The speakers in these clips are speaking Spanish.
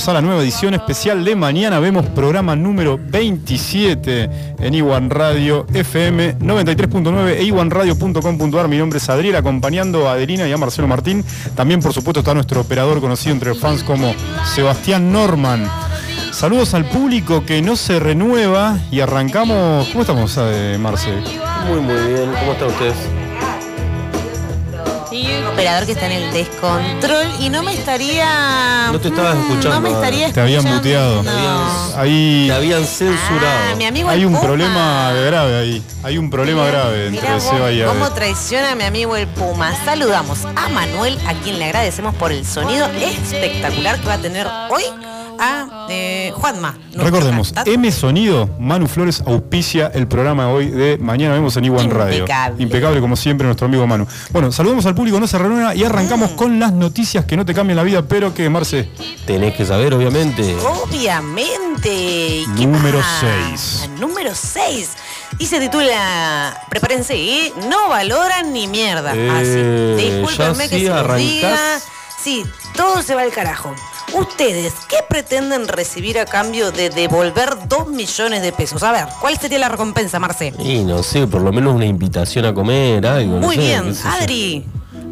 Bienvenidos a la nueva edición especial de mañana. Vemos programa número 27 en Iwan Radio FM 93.9 e iwanradio.com.ar. Mi nombre es Adriel, acompañando a Adelina y a Marcelo Martín. También, por supuesto, está nuestro operador conocido entre los fans como Sebastián Norman. Saludos al público que no se renueva y arrancamos. ¿Cómo estamos, eh, Marce? Muy, muy bien. ¿Cómo están ustedes? Operador que está en el descontrol y no me estaría. No te estabas mm, escuchando, No me estaría Te habían escuchando. muteado. No. Ahí Te habían censurado. Ah, mi amigo hay el un Puma. problema grave ahí. Hay un problema grave entre vos Seba y cómo traiciona a mi amigo el Puma. Saludamos a Manuel, a quien le agradecemos por el sonido espectacular que va a tener hoy a eh, Juanma. nuestro Recordemos, cantante. M Sonido, Manu Flores auspicia el programa de hoy de Mañana Vemos en Iwan Radio. Impecable. Impecable como siempre nuestro amigo Manu. Bueno, saludamos al público, no se renueva y Mm. arrancamos con las noticias que no te cambian la vida, pero que, Marce, Tenés que saber, obviamente. Obviamente. ¿Qué Número más? seis. Número 6. Y se titula, prepárense, ¿eh? no valoran ni mierda. Eh, Así. Discúlpenme ya que se los arrancás. diga. Sí, todo se va al carajo. Ustedes, ¿qué pretenden recibir a cambio de devolver 2 millones de pesos? A ver, ¿cuál sería la recompensa, Marcel? Y no sé, por lo menos una invitación a comer, algo. no Muy sé, bien. Adri.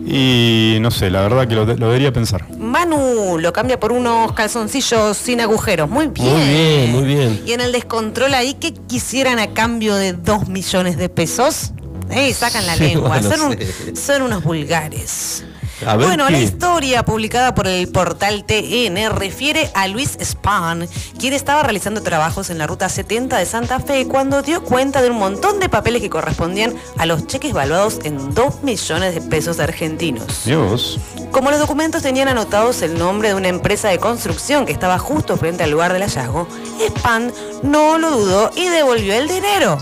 y no sé, la verdad que lo, lo debería pensar. Manu lo cambia por unos calzoncillos sin agujeros. Muy bien. Muy bien, muy bien. Y en el descontrol ahí, ¿qué quisieran a cambio de 2 millones de pesos? Eh, sacan la Sí, lengua. bueno, son, un- son unos vulgares. Bueno, qué. la historia publicada por el portal TN refiere a Luis Spahn, quien estaba realizando trabajos en la ruta 70 de Santa Fe cuando dio cuenta de un montón de papeles que correspondían a los cheques valuados en 2 millones de pesos argentinos. Dios. Como los documentos tenían anotados el nombre de una empresa de construcción que estaba justo frente al lugar del hallazgo, Span no lo dudó y devolvió el dinero.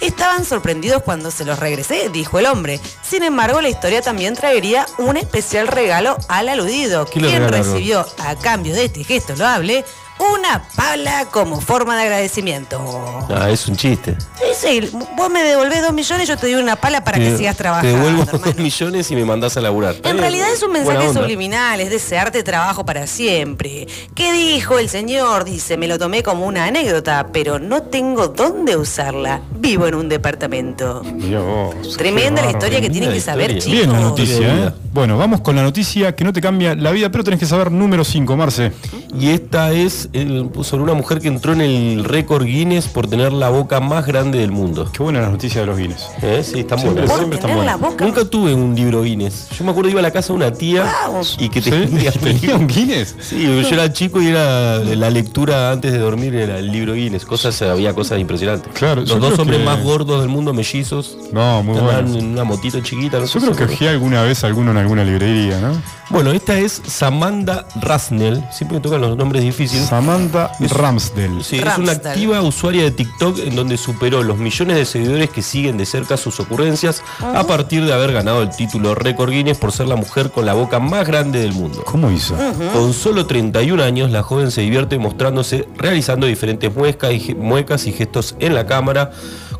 Estaban sorprendidos cuando se los regresé, dijo el hombre. Sin embargo, la historia también traería un especial regalo al aludido, ¿Qué le quien regalaron? recibió a cambio de este gesto loable una pala como forma de agradecimiento. Ah, es un chiste. Sí, sí, vos me devolvés dos millones, yo te doy una pala para que Te- sigas Te trabajando. devuelvo hermano. dos millones y me mandás a laburar. En realidad es un mensaje subliminal, es desearte trabajo para siempre. ¿Qué dijo el señor? Dice, me lo tomé como una anécdota, pero no tengo dónde usarla. Vivo en un departamento. Dios. Tremenda la historia que tienen que saber, historia. chicos. Bien la noticia, Historia de ¿eh? Bueno, vamos con la noticia que no te cambia la vida, pero tenés que saber número 5, Marce. Y esta es el- sobre una mujer que entró en el récord Guinness por tener la boca más grande del mundo. Qué buena la noticia de los Guinness. ¿Eh? Sí, están Siempre- buenas. Siempre están buenas. Nunca tuve un libro Guinness. Yo me acuerdo iba a la casa de una tía y que ¿Sí? tenía ¿Tenía un Guinness? Sí, yo era chico y era la lectura antes de dormir era el libro Guinness. Cosas, había cosas impresionantes. Claro, Los dos hombres que- más gordos del mundo, mellizos. No, muy bueno. en una motito chiquita. No Yo creo que fui alguna vez alguno en alguna librería, ¿no? Bueno, esta es Samantha Rasnell. Siempre me tocan los nombres difíciles. Samantha Ramsdell. Sí, es una activa usuaria de TikTok en donde superó los millones de seguidores que siguen de cerca sus ocurrencias a partir de haber ganado el título récord Guinness por ser la mujer con la boca más grande del mundo. ¿Cómo hizo? Con solo 31 años, la joven se divierte mostrándose realizando diferentes muecas y, ge- muecas y gestos en la cámara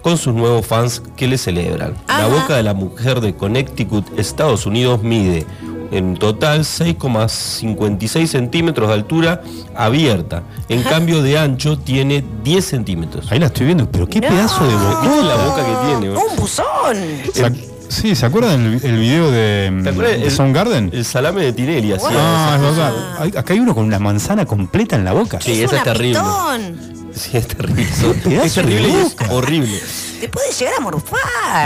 con sus nuevos fans que le celebran. Ajá. La boca de la mujer de Connecticut, Estados Unidos, mide en total 6,56 centímetros de altura abierta. En cambio de ancho tiene 10 centímetros. Ahí la estoy viendo, pero qué No. pedazo de boca. ¿Viste la boca que tiene? ¡Un buzón! Ac- Sí, ¿se acuerdan el, el video de, ¿Te acuerdas? de El- Soundgarden? El salame de Tinelli, así. Ah, es verdad. Hay- Acá hay uno con una manzana completa en la boca. Sí, es esa es terrible. pitón. Sí, es terrible. Es terrible y es horrible. Te puede llegar a morfar.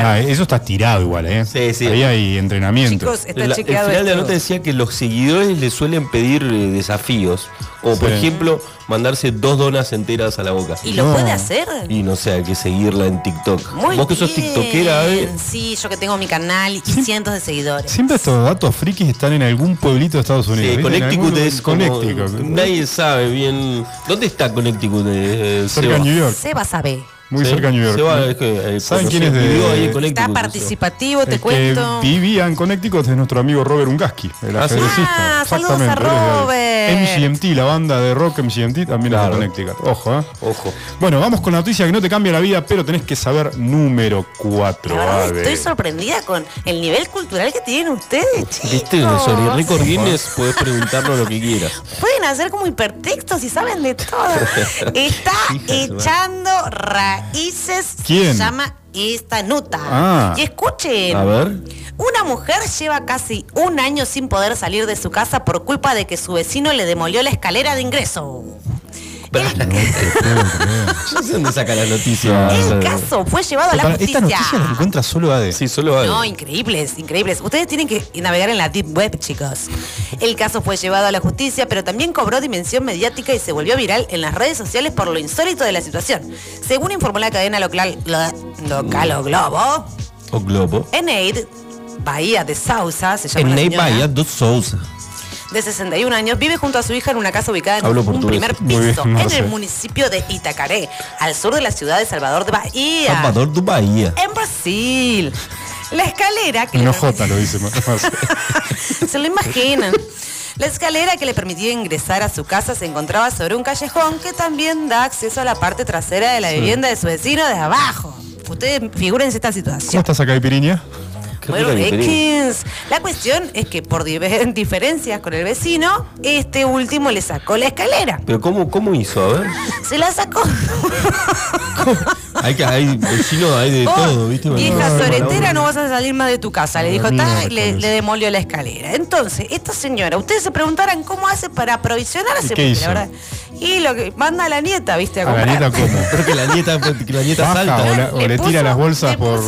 Ah, eso está tirado igual, ¿eh? Sí, sí. Ahí hay entrenamiento. Chicos, está La- el chequeado final de la nota decía que los seguidores le suelen pedir eh, desafíos. Como por Sí. ejemplo, mandarse dos donas enteras a la boca. ¿Y lo No. puede hacer? Y no sé, hay que seguirla en TikTok. Muy Vos que sos bien. tiktokera, ¿eh? Sí, yo que tengo mi canal y Sí. cientos de seguidores. Siempre estos datos frikis están en algún pueblito de Estados Unidos. Sí, Connecticut es como- Connecticut. Nadie sabe bien. ¿Dónde está Connecticut? eh, Cerca Seba? de New York. Seba sabe. Muy Sí, cerca de New York. se va, es que, eh, ¿Saben conoció- quién es de- vivió ahí en Está participativo, te cuento. que vivía en Connecticut es nuestro amigo Robert Ungaski, el Ah. Ah, saludos a. Robert. MGMT, la banda de rock MGMT, también Claro. es de Connecticut. Ojo, ¿eh? Ojo. Bueno, vamos con la noticia que no te cambia la vida, pero tenés que saber número 4. La verdad estoy sorprendida con el nivel cultural que tienen ustedes, chicos. Viste, sobre récord Guinness puedes preguntarnos lo que quieras. Pueden hacer como hipertextos y saben de todo. Está Hija de raíces. ¿Quién? Se llama esta nota. Ah. Y escuchen. A ver. Una mujer lleva casi un año sin poder salir de su casa por culpa de que su vecino le demolió la escalera de ingreso. Yo sé dónde saca la noticia. El caso fue llevado a la Esta justicia. noticia la encuentra solo AD. Sí, solo hay. No, increíbles, increíbles. Ustedes tienen que navegar en la Deep Web, chicos. El caso fue llevado a la justicia, pero también cobró dimensión mediática y se volvió viral en las redes sociales por lo insólito de la situación. Según informó la cadena local, lo- local o Globo, O Globo. Eneid, Bahía de Sausa, se llama En la Ney señora, Bahía dos Sousa. De 61 años, vive junto a su hija en una casa ubicada en Hablo un portugués. primer bien, piso, en el municipio de Itacaré, al sur de la ciudad de Salvador de Bahía. Salvador de Bahía. En Brasil. La escalera que No le J lo dice. Se lo imaginan. La escalera que le permitía ingresar a su casa se encontraba sobre un callejón que también da acceso a la parte trasera de la vivienda de su vecino de abajo. Ustedes figúrense esta ¿Cómo situación. estás acá, Piriña? La cuestión es que por diferencias con el vecino, este último le sacó la escalera. Pero ¿cómo, cómo hizo? A ver. Se la sacó. Hay, que, hay vecinos, hay de Vos, todo, ¿viste? vieja soretera, no vas a salir más de tu casa. Le dijo, y le, demolió la escalera. Entonces, esta señora, ustedes se preguntarán cómo hace para aprovisionarse. ¿Y qué porque hizo? la verdad- y lo que manda a la nieta, ¿viste? A ¿A la nieta cómo? Pero que la nieta, que la nieta Baja salta. o, la- o Le le, tira las bolsas por...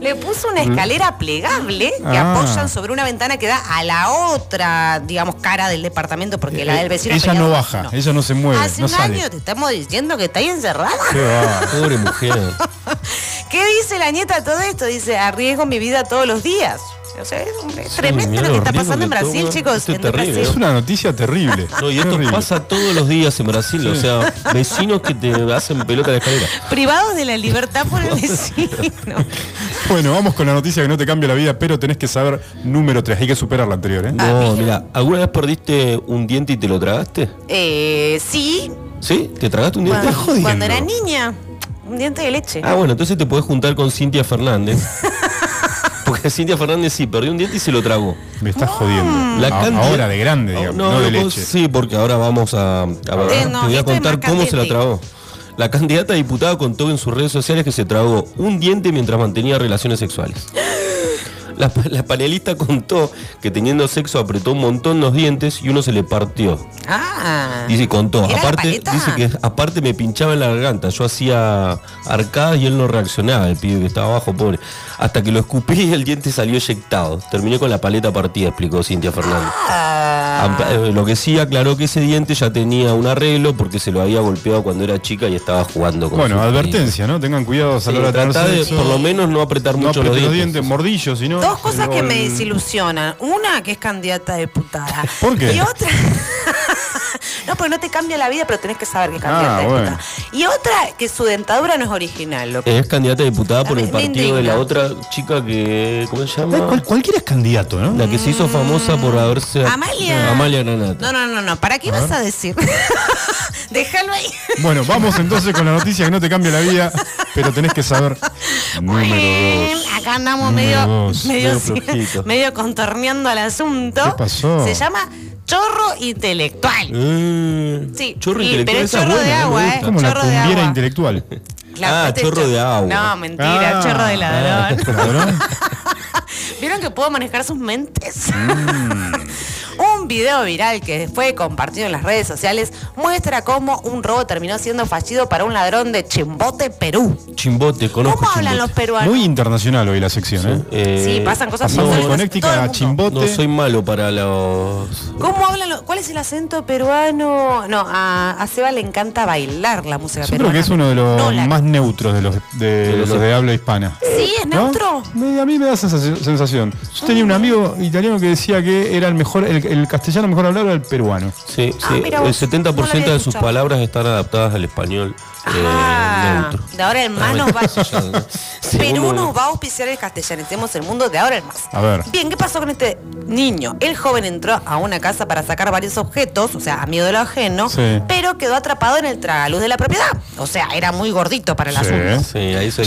Le puso una escalera plegable que Ah. apoyan sobre una ventana que da a la otra, digamos, cara del departamento, porque la del vecino. ella no baja, ella no se mueve, Hace no un sale. año te estamos diciendo que está ahí encerrada. Qué va. Pobre mujer. ¿Qué dice la nieta a todo esto? Dice, arriesgo mi vida todos los días. O sea, es, un- es Sí, tremendo mirá lo que los está riesgos pasando en que Brasil, toma. chicos. Esto es en terrible, Brasil. Es una noticia terrible. No, y esto Terrible. pasa todos los días en Brasil. O sea, vecinos que te hacen pelota la escalera. Privados de la libertad por el vecino. Bueno, vamos con la noticia que no te cambia la vida, pero tenés que saber número 3. Hay que superar la anterior, ¿eh? No, mira, ¿alguna vez perdiste un diente y te lo tragaste? Eh, sí, ¿Sí? ¿Te tragaste un diente? cuando, cuando era niña, un diente de leche. Ah, bueno, entonces te podés juntar con Cintia Fernández. Porque Cintia Fernández sí perdió un diente y se lo tragó. Me estás jodiendo. La A- cantidad- Ahora de grande, digamos, no, de no, leche. Sí, porque ahora vamos a, a ver, Eh, no, te voy a contar cómo se la tragó. La candidata a diputada contó en sus redes sociales que se tragó un diente mientras mantenía relaciones sexuales. La, la panelista contó que teniendo sexo apretó un montón los dientes y uno se le partió. Ah. Dice, contó. ¿Era la Aparte, dice que aparte me pinchaba en la garganta. Yo hacía arcadas y él no reaccionaba, el pibe que estaba abajo, pobre. Hasta que lo escupí y el diente salió eyectado. Terminé con la paleta partida, explicó Cintia Fernández. Ah. Eh, Lo que sí aclaró que ese diente ya tenía un arreglo porque se lo había golpeado cuando era chica y estaba jugando con Bueno, advertencia, ¿no? Tengan cuidado a la hora Sí, de por lo menos no apretar no mucho los los dientes. dientes, mordillos, sino... Dos cosas que me desilusionan. Una, que es candidata a diputada. ¿Por qué? Y otra. no, porque no te cambia la vida, pero tenés que saber que es candidata Ah, bueno. diputada. Y otra, que su dentadura no es original. loco. Es candidata a diputada por el partido de la otra chica que. ¿Cómo se Eh, llama? cual- cualquiera es candidato, ¿no? La que se hizo famosa por haberse. Amalia. Amalia Granata. No, no, no, no. ¿Para qué vas a decir? Déjalo ahí. Bueno, vamos entonces con la noticia que no te cambia la vida, pero tenés que saber número Bueno, 2. Acá andamos Número medio, dos. medio, Medio contorneando el asunto. ¿Qué pasó? Se llama chorro intelectual. Eh, Sí, chorro y- intelectual. pero esa chorro de buena, agua. ¿eh? Como la chorro de cumbiera agua. intelectual. Ah, chorro de agua. No, mentira, Ah, chorro de ladrón. ¿Ladrón? ¿Vieron que puedo manejar sus mentes? Mm. un video viral que fue compartido en las redes sociales muestra cómo un robo terminó siendo fallido para un ladrón de Chimbote, Perú. Chimbote, conozco ¿Cómo hablan Chimbote. los peruanos? Muy internacional hoy la sección, ¿eh? Eh, Sí, pasan cosas Pasamos muy de locas en Connecticut todo el a mundo. Chimbote. No soy malo para los. ¿Cómo hablan los- ¿Cuál es el acento peruano? No, a, a Seba le encanta bailar la música Yo creo peruana. que es uno de los No, la- más neutros de los de, los- los de habla hispana. Sí, es neutro. Me- a mí me da esa sensación. Yo tenía un amigo italiano que decía que era el mejor, el, el castellano mejor hablado era el peruano. Sí, Ah, sí. mira el vos, 70% no de sus palabras están adaptadas al español. Ah, neutro. de ahora en más nos va. Perú nos va a auspiciar el castellanicemos el mundo de ahora en más. A ver. Bien, ¿qué pasó con este niño? El joven entró a una casa para sacar varios objetos, o sea, a miedo de lo ajeno, Sí. pero quedó atrapado en el tragaluz de la propiedad. O sea, era muy gordito para el Sí. asunto. Sí, ahí se.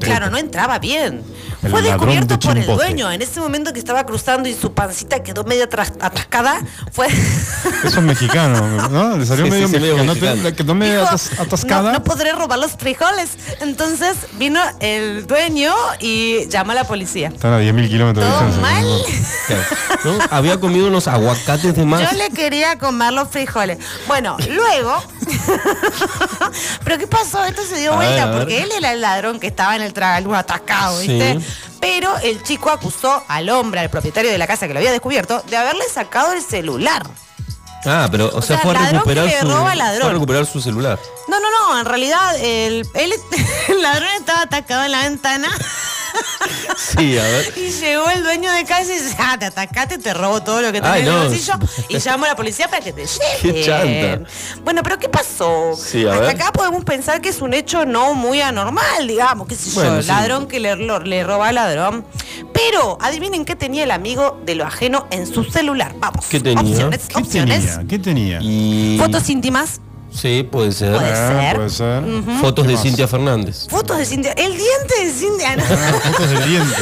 Claro, no entraba bien. El Fue descubierto de por el dueño. En ese momento que estaba cruzando y su pancita quedó medio atascada, fue. Eso es mexicano, ¿no? Le salió Sí, medio mexicano. Quedó medio atas- atascada. No, no podré robar los frijoles. Entonces vino el dueño y llamó a la policía. Están a 10.000 kilómetros de ¿Todo distancia. mal? ¿no? Había comido unos aguacates de más. Yo le quería comer los frijoles. Bueno, luego. Pero ¿qué pasó? Esto se dio A vuelta ver. porque él era el ladrón que estaba en el tragaluz atascado, ¿viste? Sí. Pero el chico acusó al hombre, al propietario de la casa que lo había descubierto, de haberle sacado el celular. Ah, pero, o, sea, sea, fue a recuperar que su. roba Fue ladrón. a recuperar su celular. No, no, no, en realidad el, el ladrón estaba atacado en la ventana Sí, a ver. y llegó el dueño de casa y dice, ah, te atacaste, te robo todo lo que tenés Ay, en el no. bolsillo y llamo a la policía para que te lleven. Qué chanta. Bueno, pero ¿qué pasó? Sí, Hasta ver. acá podemos pensar que es un hecho no muy anormal, digamos, qué sé yo, Bueno, sí. ladrón que le, le roba al ladrón. Pero adivinen qué tenía el amigo de lo ajeno en su celular. Vamos. ¿Qué tenía? Opciones, ¿Qué opciones. Tenía? ¿Qué tenía? Y. Fotos íntimas, Sí, puede ser. Puede Ah, ser. Puede ser. Fotos ¿Qué de más? Cintia Fernández. fotos de Cintia. El diente de Cintia. Ah, Fotos del diente.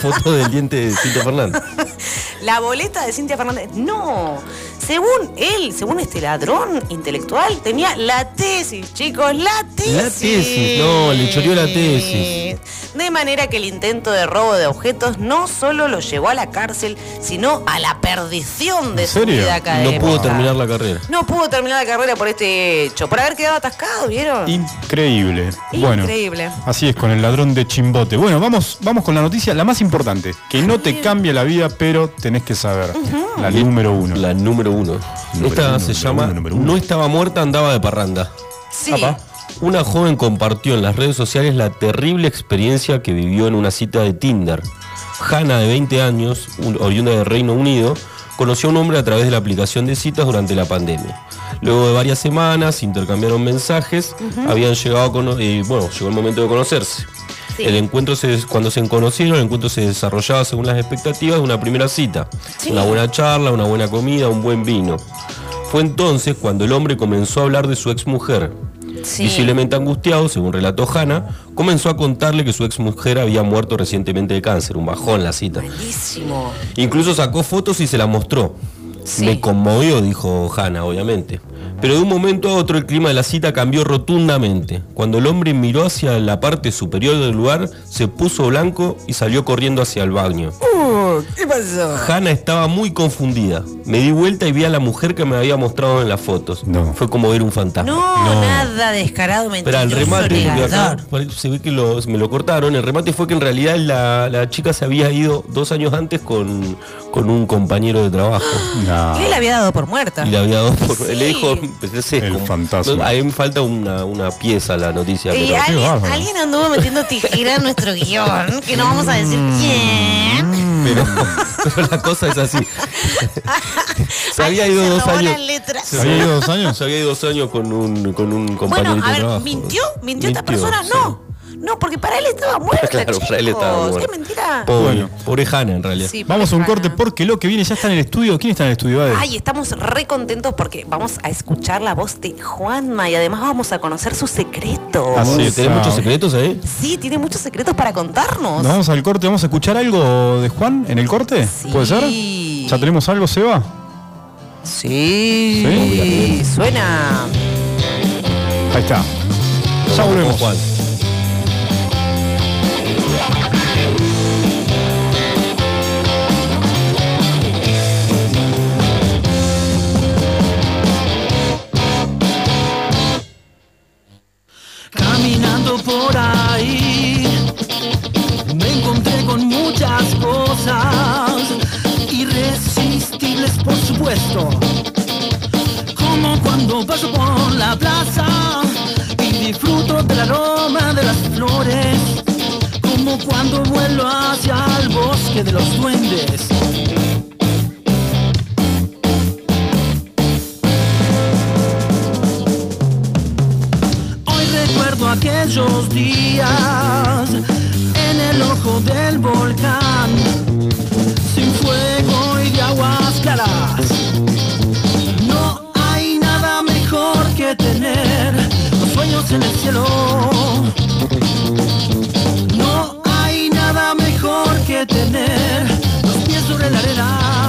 Fotos del diente de Cintia Fernández. La boleta de Cintia Fernández. No. Según él, según este ladrón intelectual, tenía la tesis, chicos, la tesis. La tesis, no, le choreó la tesis. De manera que el intento de robo de objetos no solo lo llevó a la cárcel, sino a la perdición de ¿En su serio? vida No académica. pudo terminar la carrera. No pudo terminar la carrera por este hecho, por haber quedado atascado, ¿vieron? Increíble. Bueno, Increíble. así es con el ladrón de Chimbote. Bueno, vamos, vamos con la noticia, la más importante, que no te cambia la vida, pero tenés que saber. La número uno. La número uno. Número Esta uno, se llama uno, número uno. No estaba muerta, andaba de parranda. Sí. Apa. Una joven compartió en las redes sociales la terrible experiencia que vivió en una cita de Tinder. Hannah, de 20 años, un- oriunda del Reino Unido, conoció a un hombre a través de la aplicación de citas durante la pandemia. Luego de varias semanas, intercambiaron mensajes, habían llegado a eh, bueno, llegó el momento de conocerse. Sí. El encuentro se, cuando se conocieron, el encuentro se desarrollaba según las expectativas de una primera cita. Sí. Una buena charla, una buena comida, un buen vino. Fue entonces cuando el hombre comenzó a hablar de su exmujer. Sí. Visiblemente angustiado, según relató Hannah, comenzó a contarle que su exmujer había muerto recientemente de cáncer, un bajón la cita. Incluso sacó fotos y se las mostró. Sí. Me conmovió, dijo Hannah, obviamente. Pero de un momento a otro el clima de la cita cambió rotundamente. Cuando el hombre miró hacia la parte superior del lugar, se puso blanco y salió corriendo hacia el baño. ¿Qué pasó? Hannah estaba muy confundida. Me di vuelta y vi a la mujer que me había mostrado en las fotos. No. Fue como ver un fantasma. No, No. nada descarado, mentiroso, el remate, acá se ve que lo- me lo cortaron. El remate fue que en realidad la, la chica se había ido dos años antes con, con un compañero de trabajo. No. Y él le había dado por muerta. Y le había dado por. Sí. Le dijo. Ese es El fantasma. no, ahí me falta una, una pieza a la noticia. Y pero- alguien, anduvo metiendo tijera en nuestro guion, que no vamos a decir Mm. quién. pero, pero la cosa es así. se había ido se dos años. ¿Se había ido dos años? Se había ido dos años con un, con un compañero Bueno, a de ver, trabajo. ¿mintió? ¿Mintió esta Mintió, persona? sí. No. No, porque para él estaba muerta, Claro, para él estaba chicos. muerta. ¿Qué mentira? Pobre, Bueno. pobre en realidad. Sí, Vamos a un corte porque lo que viene ya está en el estudio. ¿Quién está en el estudio? Ade? Ay, estamos re contentos porque vamos a escuchar la voz de Juanma y además vamos a conocer sus secretos. Así Uy, es. ¿Tenés Ah. muchos secretos ahí? Sí, tiene muchos secretos para contarnos. Nos vamos al corte, vamos a escuchar algo de Juan en el corte. Sí. ¿Puede ser? ¿Ya tenemos algo, Seba? Sí, Sí. suena. Ahí está. Ya volvemos. Juan. Por ahí, me encontré con muchas cosas irresistibles, por supuesto. Como cuando paso por la plaza y disfruto del aroma de las flores. Como cuando vuelo hacia el bosque de los duendes. recuerdo aquellos días en el ojo del volcán, sin fuego y de aguas claras. No hay nada mejor que tener los sueños en el cielo. No hay nada mejor que tener los pies sobre la arena.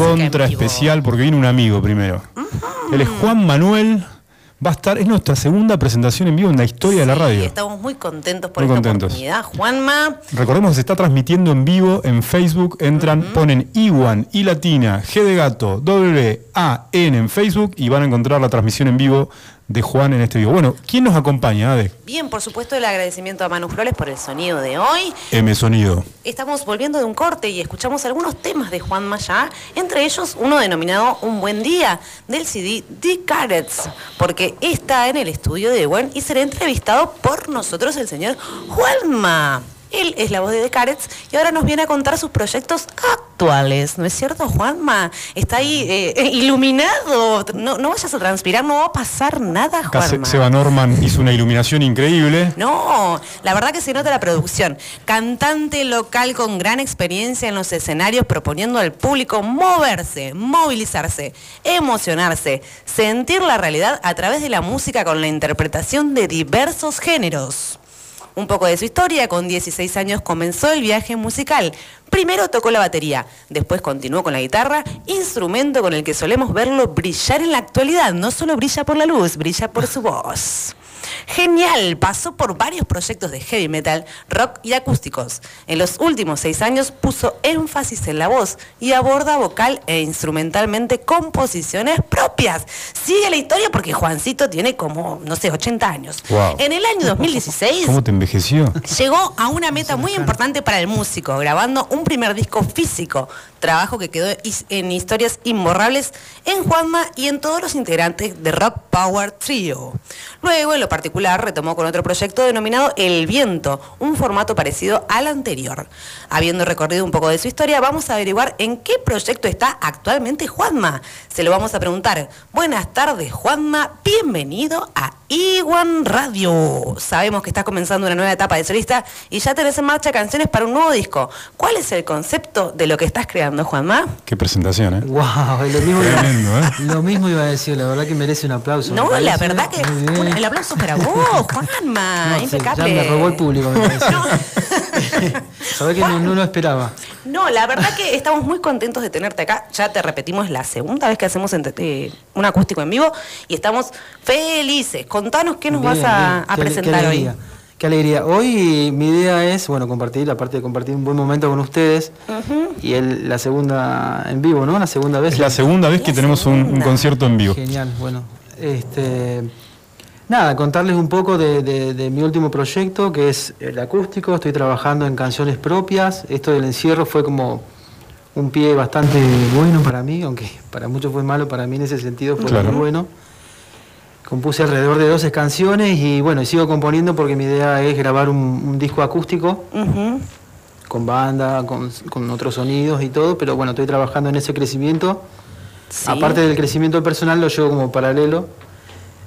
Recontra especial porque viene un amigo primero. Él es Juan Manuel. Va a estar, es nuestra segunda presentación en vivo en la historia de la radio. estamos muy contentos por Muy esta contentos. oportunidad. Juanma, Recordemos que se está transmitiendo en vivo en Facebook. Entran, ponen Iwan, I latina, G de gato, W, A, N en Facebook y van a encontrar la transmisión en vivo de Juan en este vivo. Bueno, ¿quién nos acompaña, Ade? bien, por supuesto, el agradecimiento a Manu Flores por el sonido de hoy. M Sonido. Estamos volviendo de un corte y escuchamos algunos temas de Juan Mayá, entre ellos uno denominado Un Buen Día, del CD The Carrots, porque está en el estudio de Buen y será entrevistado por nosotros el señor Juanma. Él es la voz de The Carrots y ahora nos viene a contar sus proyectos actuales, ¿no es cierto, Juanma? Está ahí eh, eh, iluminado, no, no vayas a transpirar, no va a pasar nada, Juanma. Seba Norman hizo una iluminación increíble. No, la verdad que se nota la producción. Cantante local con gran experiencia en los escenarios, proponiendo al público moverse, movilizarse, emocionarse, sentir la realidad a través de la música con la interpretación de diversos géneros. Un poco de su historia, con 16 años comenzó el viaje musical. Primero tocó la batería, después continuó con la guitarra, instrumento con el que solemos verlo brillar en la actualidad. No solo brilla por la luz, brilla por su voz. Genial, pasó por varios proyectos de heavy metal, rock y acústicos. En los últimos seis años puso énfasis en la voz y aborda vocal e instrumentalmente composiciones propias. Sigue la historia porque Juancito tiene como, no sé, 80 años. Wow. En el año 2016 ¿Cómo te envejeció? llegó a una meta muy importante para el músico, grabando un primer disco físico, trabajo que quedó en historias imborrables en Juanma y en todos los integrantes de Rock Power Trio. Luego, en lo particular, retomó con otro proyecto denominado El Viento, un formato parecido al anterior. Habiendo recorrido un poco de su historia, vamos a averiguar en qué proyecto está actualmente Juanma. Se lo vamos a preguntar. Buenas tardes, Juanma. Bienvenido a Iwan Radio. Sabemos que estás comenzando una nueva etapa de solista y ya tenés en marcha canciones para un nuevo disco. ¿Cuál es el concepto de lo que estás creando, Juanma? Qué presentación, ¿eh? Wow, lo mismo, Tremendo, ¿eh? lo mismo iba a decir, la verdad que merece un aplauso. No, la verdad que el aplauso para vos, Juanma. No, sí, Impecable. ya me robó el público, me parece. No. Sabés que no, no lo esperaba. No, la verdad que estamos muy contentos de tenerte acá. Ya te repetimos, es la segunda vez que hacemos eh, un acústico en vivo y estamos felices. Contanos qué nos Bien, vas a, Qué presentar qué hoy. Qué alegría. Hoy mi idea es, bueno, compartir, aparte de compartir un buen momento con ustedes, y el- la segunda en vivo, ¿no? La segunda vez. Es la segunda vez que La tenemos un, un concierto en vivo. Genial, bueno. Este, nada, contarles un poco de, de- de mi último proyecto, que es el acústico. Estoy trabajando en canciones propias. Esto del encierro fue como un pie bastante bueno para mí, aunque para muchos fue malo, para mí en ese sentido fue Claro. muy bueno. Compuse alrededor de 12 canciones y bueno, y sigo componiendo porque mi idea es grabar un, un disco acústico con banda, con, con otros sonidos y todo, pero bueno, estoy trabajando en ese crecimiento. Sí. Aparte del crecimiento personal, lo llevo como paralelo.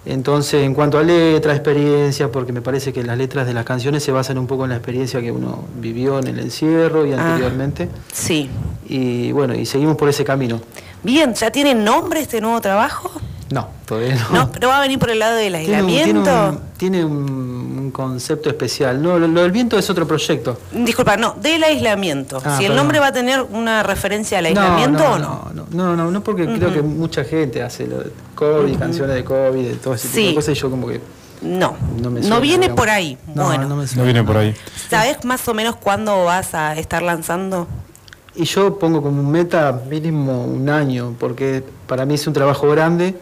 Entonces, en cuanto a letra, experiencia, porque me parece que las letras de las canciones se basan un poco en la experiencia que uno vivió en el encierro y Ah. anteriormente. Sí. Y bueno, y seguimos por ese camino. Bien, ¿ya tiene nombre este nuevo trabajo? No, todavía no. No, pero va a venir por el lado del Tiene un, tiene aislamiento. un- tiene un- un concepto especial. No, lo, lo del viento es otro proyecto. Disculpa, no, del aislamiento. Ah, si el nombre va a tener una referencia al No, aislamiento no, o no. no, no, no, no, no, porque creo que mucha gente hace lo de COVID, canciones de COVID, de todo ese tipo de cosas, y yo como que No, no me no suena, viene digamos. por ahí. No, bueno, no me No suena. viene por ahí. ¿sabes más o menos cuándo vas a estar lanzando? Y yo pongo como meta mínimo un año, porque para mí es un trabajo grande.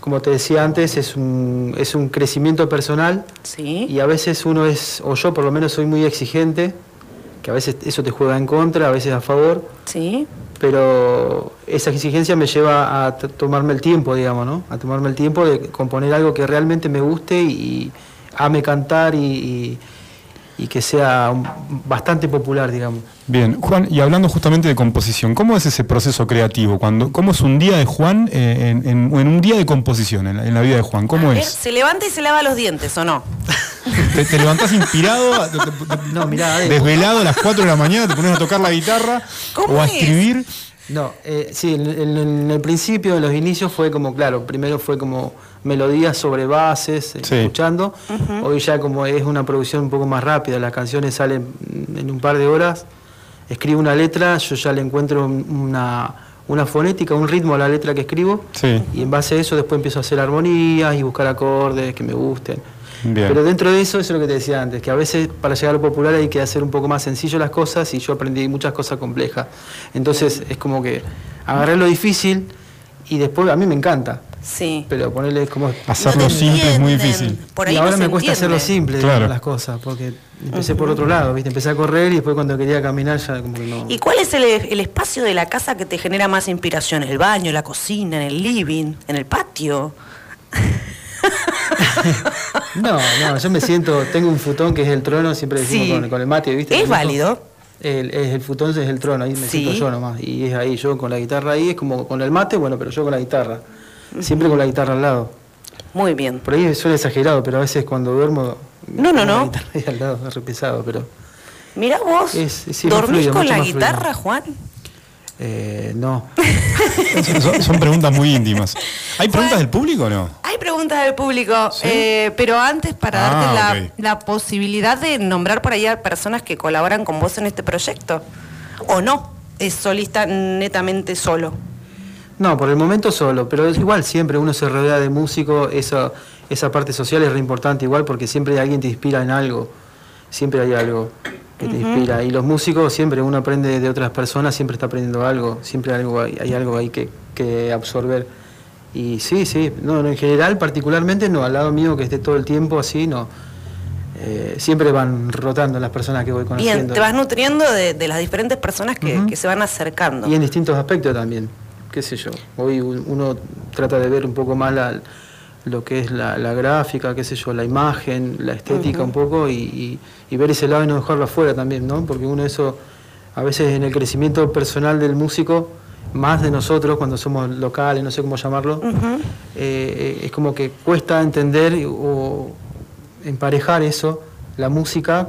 Como te decía antes, es un, es un crecimiento personal Sí. y a veces uno es, o yo por lo menos soy muy exigente, que a veces eso te juega en contra, a veces a favor, Sí. pero esa exigencia me lleva a tomarme el tiempo, digamos, ¿no? A tomarme el tiempo de componer algo que realmente me guste y ame cantar y, y- y que sea bastante popular, digamos. Bien, Juan, y hablando justamente de composición, ¿cómo es ese proceso creativo? Cuando, ¿Cómo es un día de Juan eh, en, en- en un día de composición en la, en la vida de Juan? ¿Cómo A ver, es? ¿Se levanta y se lava los dientes o no? ¿Te, te levantás inspirado, te- te- No, mirá, eh, desvelado a las 4 de la mañana, te pones a tocar la guitarra ¿Cómo o a es? escribir? No, eh, sí, en, en- en el principio, en los inicios fue como, claro, primero fue como melodías sobre bases, eh, Sí. escuchando. Hoy ya como es una producción un poco más rápida, las canciones salen en un par de horas, escribo una letra, yo ya le encuentro un- una, una fonética, un ritmo a la letra que escribo, Sí. y en base a eso después empiezo a hacer armonías y buscar acordes que me gusten. Bien. Pero dentro de eso, eso es lo que te decía antes, que a veces para llegar a lo popular hay que hacer un poco más sencillo las cosas y yo aprendí muchas cosas complejas. Entonces es como que agarré lo difícil y después a mí me encanta, Sí. pero ponerle como... Hacerlo No simple es muy difícil. Por ahí y no ahora me cuesta hacerlo simple Claro. las cosas, porque empecé por otro lado, ¿viste? Empecé a correr y después cuando quería caminar ya como que no... ¿Y cuál es el, el espacio de la casa que te genera más inspiración? ¿El baño, la cocina, en el living, en el patio? No, no, yo me siento, tengo un futón que es el trono, siempre decimos Sí. con, con el mate, ¿viste? ¿Es válido? El, es el futón es el trono, ahí me Sí. siento yo nomás. Y es ahí, yo con la guitarra ahí, es como con el mate, bueno, pero yo con la guitarra. Siempre con la guitarra al lado. Muy bien. Por ahí suena exagerado, pero a veces cuando duermo. No, no, con la no. guitarra ahí al lado, es re pesado, pero. Mira vos, Es- sí, más ¿dormís fluido, con la fluido. guitarra, Juan? Eh, no. Son, preguntas muy íntimas. ¿Hay preguntas del público o no? Hay preguntas del público, eh, pero antes para Ah, darte la, la posibilidad de nombrar por ahí a personas que colaboran con vos en este proyecto. ¿O no? ¿Es solista netamente solo? No, por el momento solo, pero es igual siempre uno se rodea de músicos, eso, esa parte social es re importante igual porque siempre alguien te inspira en algo, siempre hay algo que te inspira y los músicos siempre uno aprende de otras personas, siempre está aprendiendo algo, siempre algo hay, hay algo ahí que, que absorber. Y sí, sí, no, no, en general particularmente no, al lado mío que esté todo el tiempo así, no. Eh, siempre van rotando las personas que voy Bien, conociendo. te vas nutriendo de, de las diferentes personas que, que se van acercando. Y en distintos aspectos también, qué sé yo. Hoy un- uno trata de ver un poco más la- lo que es la, la gráfica, qué sé yo, la imagen, la estética un poco y, y- y ver ese lado y no dejarlo afuera también, ¿no? Porque uno eso, a veces en el crecimiento personal del músico, más de nosotros cuando somos locales, no sé cómo llamarlo, eh, es como que cuesta entender o emparejar eso, la música,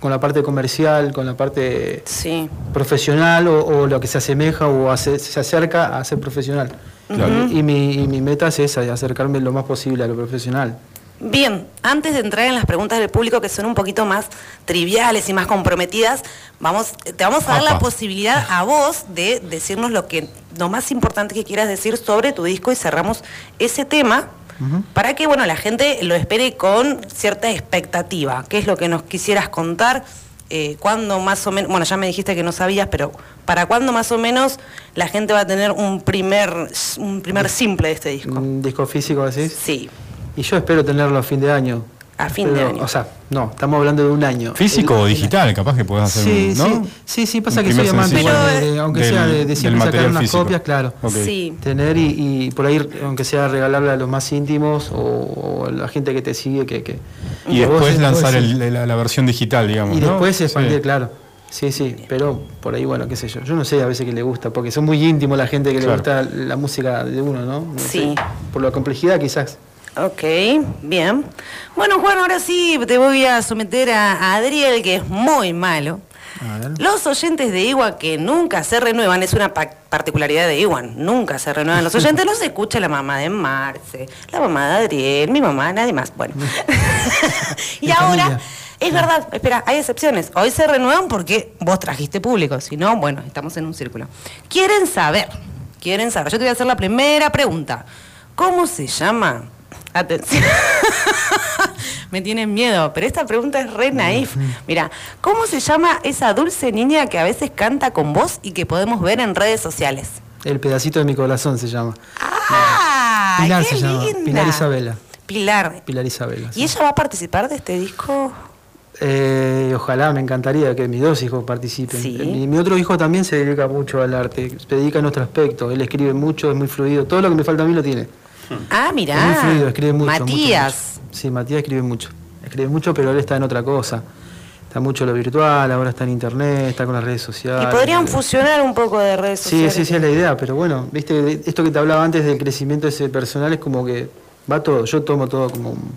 con la parte comercial, con la parte Sí. profesional o, o lo que se asemeja o hace- se acerca a ser profesional. Claro. Y, mi, y mi meta es esa, de acercarme lo más posible a lo profesional. Bien, antes de entrar en las preguntas del público que son un poquito más triviales y más comprometidas, vamos, te vamos a dar la posibilidad a vos de decirnos lo que lo más importante que quieras decir sobre tu disco y cerramos ese tema para que bueno la gente lo espere con cierta expectativa. ¿Qué es lo que nos quisieras contar? Eh, ¿Cuándo más o menos? Bueno, ya me dijiste que no sabías, pero ¿para cuándo más o menos la gente va a tener un primer un primer simple de este disco? Un disco físico, decís. Sí. Y yo espero tenerlo a fin de año. A fin de año. O sea, no, estamos hablando de un año. Físico El- o digital, capaz que puedes hacer Sí, un, ¿no? sí, sí, sí, pasa que soy amante, de- de- aunque sea de, de siempre sacar unas físico. copias, claro. Sí. Tener y, y por ahí, aunque sea regalarle a los más íntimos o, o a la gente que te sigue, que... que Y que después vos lanzar el- la, la versión digital, digamos. Y ¿no? después Sí. expandir, claro. Sí, sí, pero por ahí, bueno, qué sé yo. Yo no sé a veces que le gusta, porque son muy íntimos la gente que Claro. le gusta la música de uno, ¿no? No Sí. sé, por la complejidad quizás. Ok, bien. Bueno, Juan, ahora sí te voy a someter a, Adriel, que es muy malo. Los oyentes de Iwan que nunca se renuevan, es una pa- particularidad de Iwan, nunca se renuevan los oyentes, no se escucha la mamá de Marce, la mamá de Adriel, mi mamá, nadie más. Bueno. y ahora, familia. es verdad, espera, hay excepciones. Hoy se renuevan porque vos trajiste público, si no, bueno, estamos en un círculo. Quieren saber, quieren saber. Yo te voy a hacer la primera pregunta. ¿Cómo se llama? Atención. Me tienen miedo, pero esta pregunta es re naif. Mira, ¿cómo se llama esa dulce niña que a veces canta con vos y que podemos ver en redes sociales? El pedacito de mi corazón se llama. ¡Ah! Pilar qué se llama, linda! Pilar Isabela. Pilar. Pilar Isabela. sí. ¿Y ella va a participar de este disco? Eh, ojalá, me encantaría que mis dos hijos participen. Sí. Mi, mi otro hijo también se dedica mucho al arte, se dedica en otro aspecto. Él escribe mucho, es muy fluido. Todo lo que me falta a mí lo tiene. Ah, mirá. Es muy fluido, escribe mucho. Matías. mucho. Sí, Matías escribe mucho. Escribe mucho, pero él está en otra cosa. Está mucho en lo virtual, ahora está en internet, está con las redes sociales. Y podrían fusionar un poco de redes Sí, sociales. sí, sí, es la idea, pero bueno, viste, de- esto que te hablaba antes del crecimiento ese personal es como que va todo, yo tomo todo como un,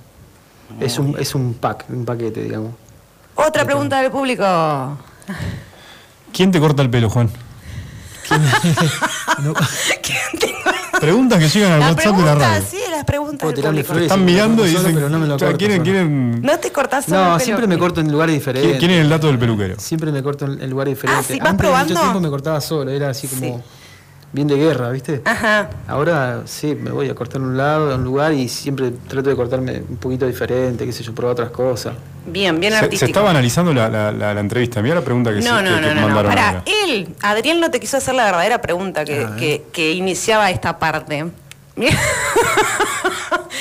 es un, es un pack, un paquete, digamos. Otra pregunta del público. ¿Quién te corta el pelo, Juan? ¿Quién tengo? Preguntas que llegan al La WhatsApp de la pregunta, radio. sí, las preguntas del flores. Están mirando y dicen, pero no me lo corto quieren, quieren, No te cortás solo el No, siempre me corto en lugares diferentes. quieren el dato del peluquero. Siempre me corto en, lugares diferentes. Ah, ¿sí? ¿Vas Antes probando? mucho tiempo me cortaba solo, era así como Sí. Bien de guerra, ¿viste? Ajá. Ahora sí, me voy a cortar en un lado, en un lugar y siempre trato de cortarme un poquito diferente, qué sé yo, probar otras cosas. Bien, bien Se, se artístico. estaba analizando la, la- la- la entrevista. Mira la pregunta que, se, No, que- no, que no, no, no. ahora. él, Adrián no te quiso hacer la verdadera pregunta que, Ah, que- que iniciaba esta parte.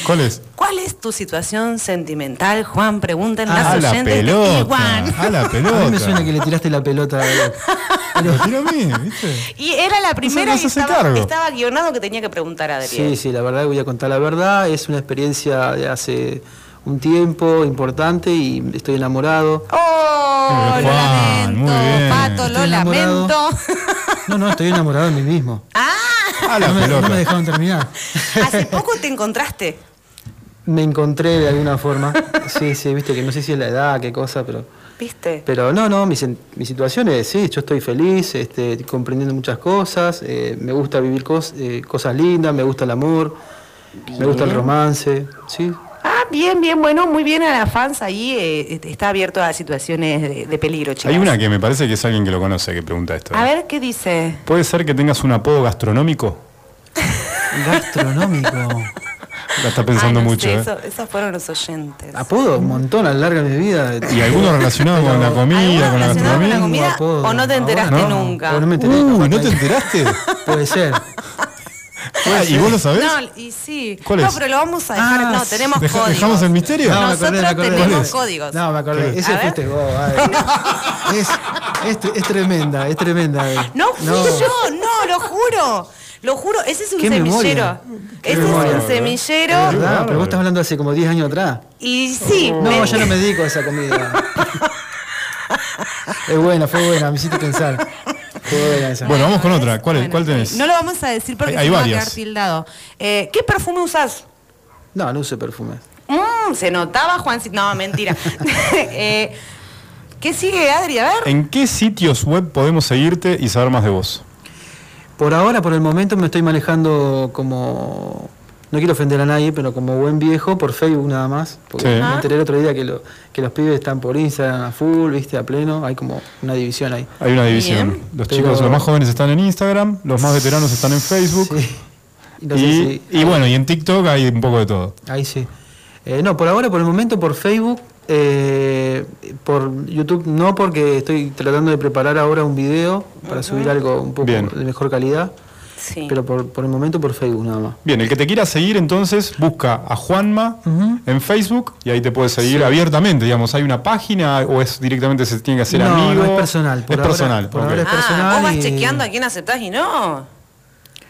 ¿Cuál es? ¿Cuál es tu situación sentimental, Juan? Preguntan Ah, a las la oyentes de pelota. Iguan. A la pelota. A mí me suena que le tiraste la pelota. Lo tiró a mí, ¿viste? Y era la primera no hace estaba, estaba guionado que tenía que preguntar a Adrián. Sí, sí, la verdad que voy a contar la verdad. Es una experiencia de hace un tiempo importante y estoy enamorado. ¡Oh! Lo lamento, bien. Pato, lo enamorado. lamento. No, no, estoy enamorado de mí mismo. A la no, me, no me dejaron terminar. Hace poco te encontraste. Me encontré de alguna forma. Sí, sí, viste que no sé si es la edad, qué cosa, pero. ¿Viste? Pero no, no, mi, sen- mi situación es, sí, yo estoy feliz, este, comprendiendo muchas cosas, eh, me gusta vivir cos- eh, cosas lindas, me gusta el amor, me gusta el romance, sí. Ah, bien, bien, bueno, muy bien a las fans ahí. eh, está abierto a situaciones de, de peligro, chicas. Hay una que me parece que es alguien que lo conoce que pregunta esto. A ver, ¿qué dice? ¿Puede ser que tengas un apodo gastronómico? Gastronómico. La está pensando Ay, no mucho, sé, ¿eh? eso- esos fueron los oyentes. Apodo, un montón a lo largo de mi vida. ¿Y alguno relacionado con la comida, ¿Alguno con la relacionado con la gastronomía? comida apodo, o no te enteraste no. nunca? O no me enteré. Uy, ¿no te enteraste? Puede ser. Ah, ¿Y vos lo sabés? No, y sí. ¿Cuál no, es? pero lo vamos a dejar. Ah, no, tenemos Deja- códigos. ¿Dejamos el misterio? No, me Nosotros acordé, me acordé. tenemos códigos. No, me acordé. Ese fuiste vos. ay. Es, es, es tremenda, es tremenda. eh. No fui yo, no, lo juro. Lo juro, ese es un Qué semillero. Ese memoria. es un semillero. Es verdad, pero vos estás hablando hace como 10 años atrás. Y sí, No, me- yo no me dedico a esa comida. es buena, fue buena, me hiciste pensar. Fue buena esa. Bueno, vamos con otra. ¿Cuál, es- Bueno, ¿Cuál tenés? No lo vamos a decir porque Hay- hay se va a varias. quedar tildado. Eh, ¿Qué perfume usas? No, no uso perfume. Mm, se notaba, Juancito. No, mentira. Eh, ¿Qué sigue, Adri? A ver. ¿En qué sitios web podemos seguirte y saber más de vos? Por ahora, por el momento, me estoy manejando como. No quiero ofender a nadie, pero como buen viejo, por Facebook nada más. Porque Sí. me enteré el otro día que, lo- que los pibes están por Instagram a full, viste, a pleno. Hay como una división ahí. Hay una división. Bien. Los Pero- chicos, los más jóvenes están en Instagram, los más veteranos están en Facebook. Sí. Y no sé Y, si- y bueno, y en TikTok hay un poco de todo. Ahí sí. Eh, no, por ahora, por el momento, por Facebook. Eh, por YouTube no, porque estoy tratando de preparar ahora un video para subir algo un poco Bien. de mejor calidad. Sí. Pero por, por el momento por Facebook nada más. Bien, el que te quiera seguir entonces busca a Juanma en Facebook y ahí te puedes seguir Sí. abiertamente, digamos, hay una página o es directamente se tiene que hacer No, amigo. no, es personal, por es ahora- personal. por ok. ahora es ah, personal vos vas y- chequeando a quién aceptás y no.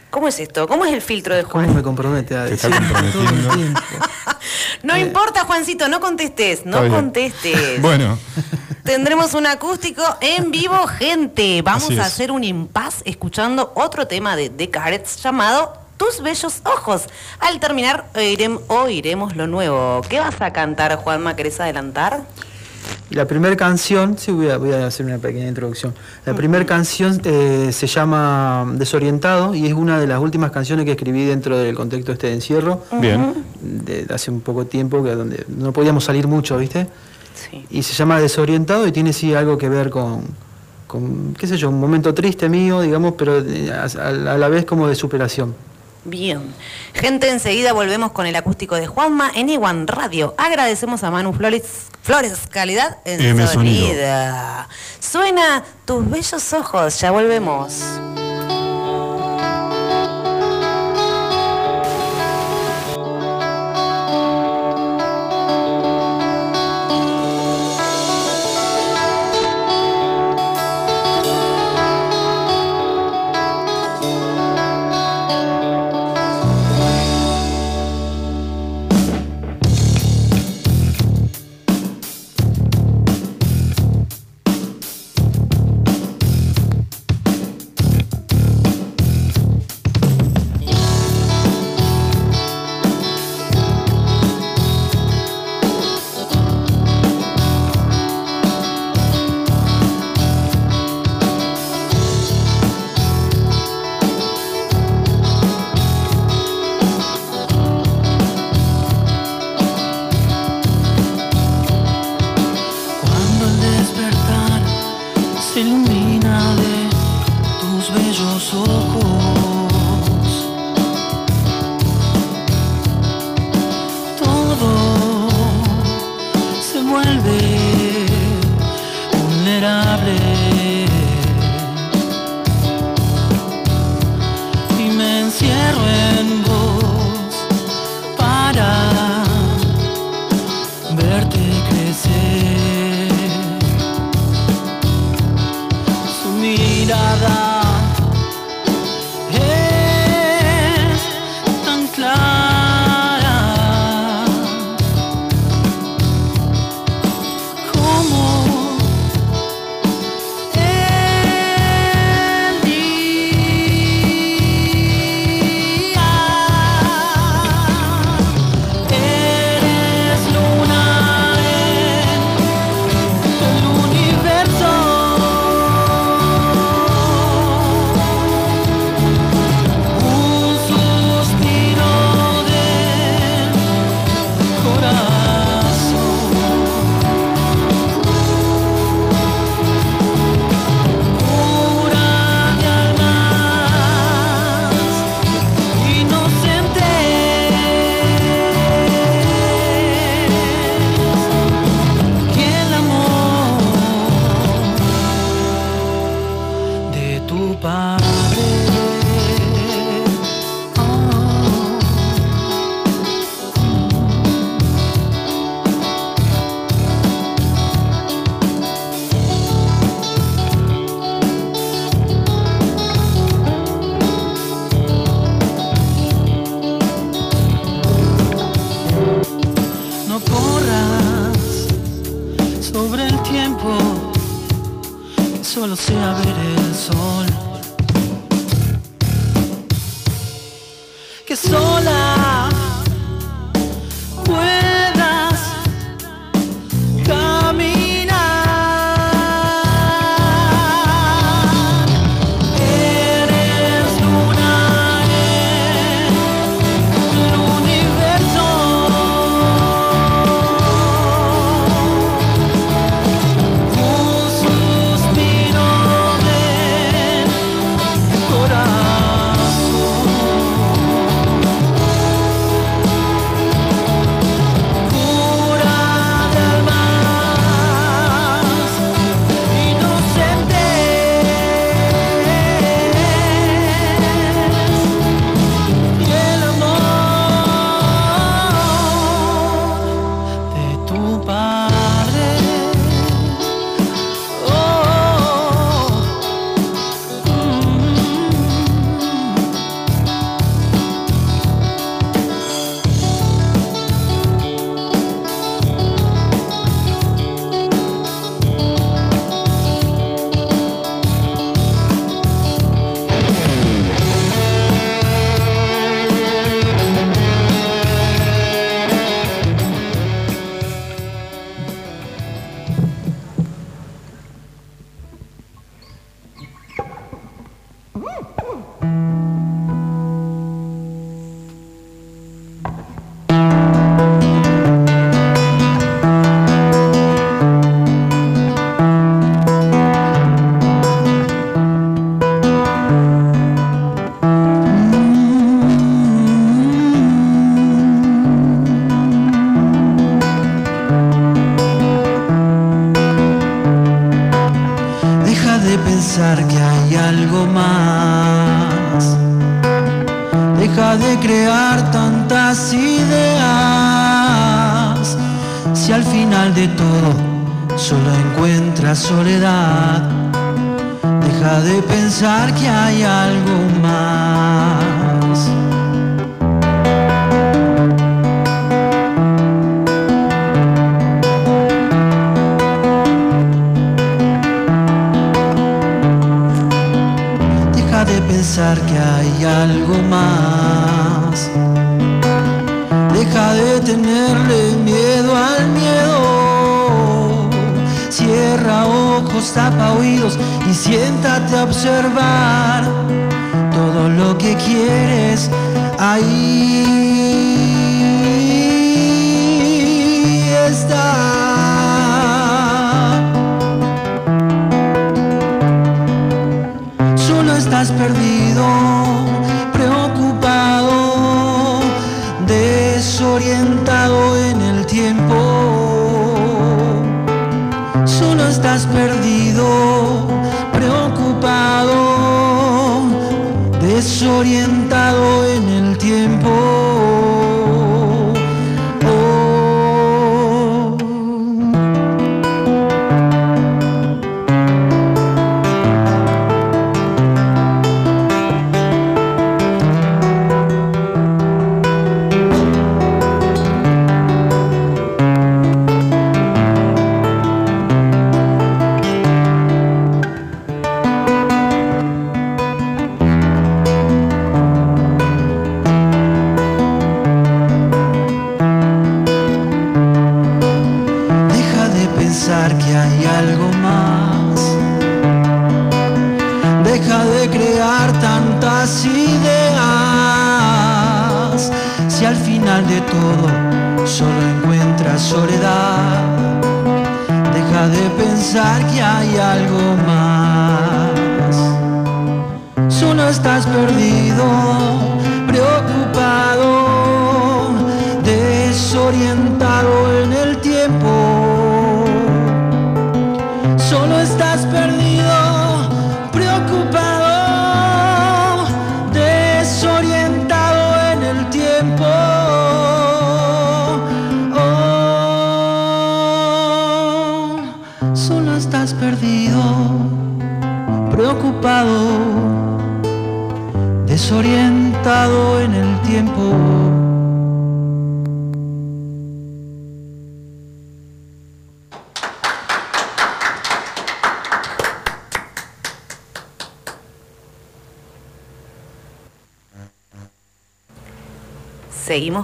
¿Cómo es esto? ¿Cómo es el filtro de ¿Cómo Juan? me compromete a Te está decir? comprometiendo. No importa, Juancito, no contestes, no contestes. Bueno, Tendremos un acústico en vivo, gente. Vamos a hacer un impas escuchando otro tema de The Carets llamado Tus bellos ojos. Al terminar, oirem- oiremos lo nuevo. ¿Qué vas a cantar, Juanma? ¿Querés adelantar? Y La primera canción, sí, voy a, voy a hacer una pequeña introducción. La primera canción eh, se llama Desorientado y es una de las últimas canciones que escribí dentro del contexto este de encierro, bien. de, de hace un poco tiempo, que donde no podíamos salir mucho, ¿viste? Sí. Y se llama Desorientado y tiene sí algo que ver con, con qué sé yo, un momento triste mío, digamos, pero eh, a, a la vez como de superación. Bien. Gente, enseguida volvemos con el acústico de Juanma en Iwan Radio. Agradecemos a Manu Flores, Flores Calidad en M. Sonido. Suena tus bellos ojos, ya volvemos.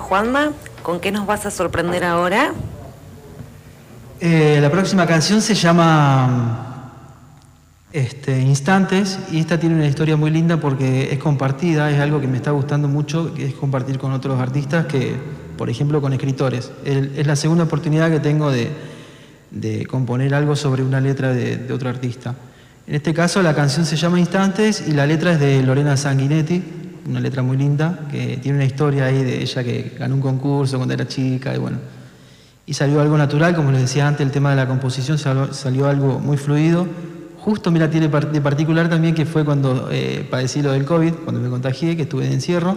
Juanma. ¿Con qué nos vas a sorprender ahora? Eh, la próxima canción se llama este, Instantes y esta tiene una historia muy linda porque es compartida, es algo que me está gustando mucho, que es compartir con otros artistas que, por ejemplo, con escritores. Es la segunda oportunidad que tengo de, de componer algo sobre una letra de, de otro artista. En este caso la canción se llama Instantes y la letra es de Lorena Sanguinetti, una letra muy linda, que tiene una historia ahí de ella que ganó un concurso cuando era chica y bueno, y salió algo natural, como les decía antes, el tema de la composición salió, algo muy fluido. Justo, mira, tiene de particular también que fue cuando eh, padecí lo del COVID, cuando me contagié, que estuve de encierro.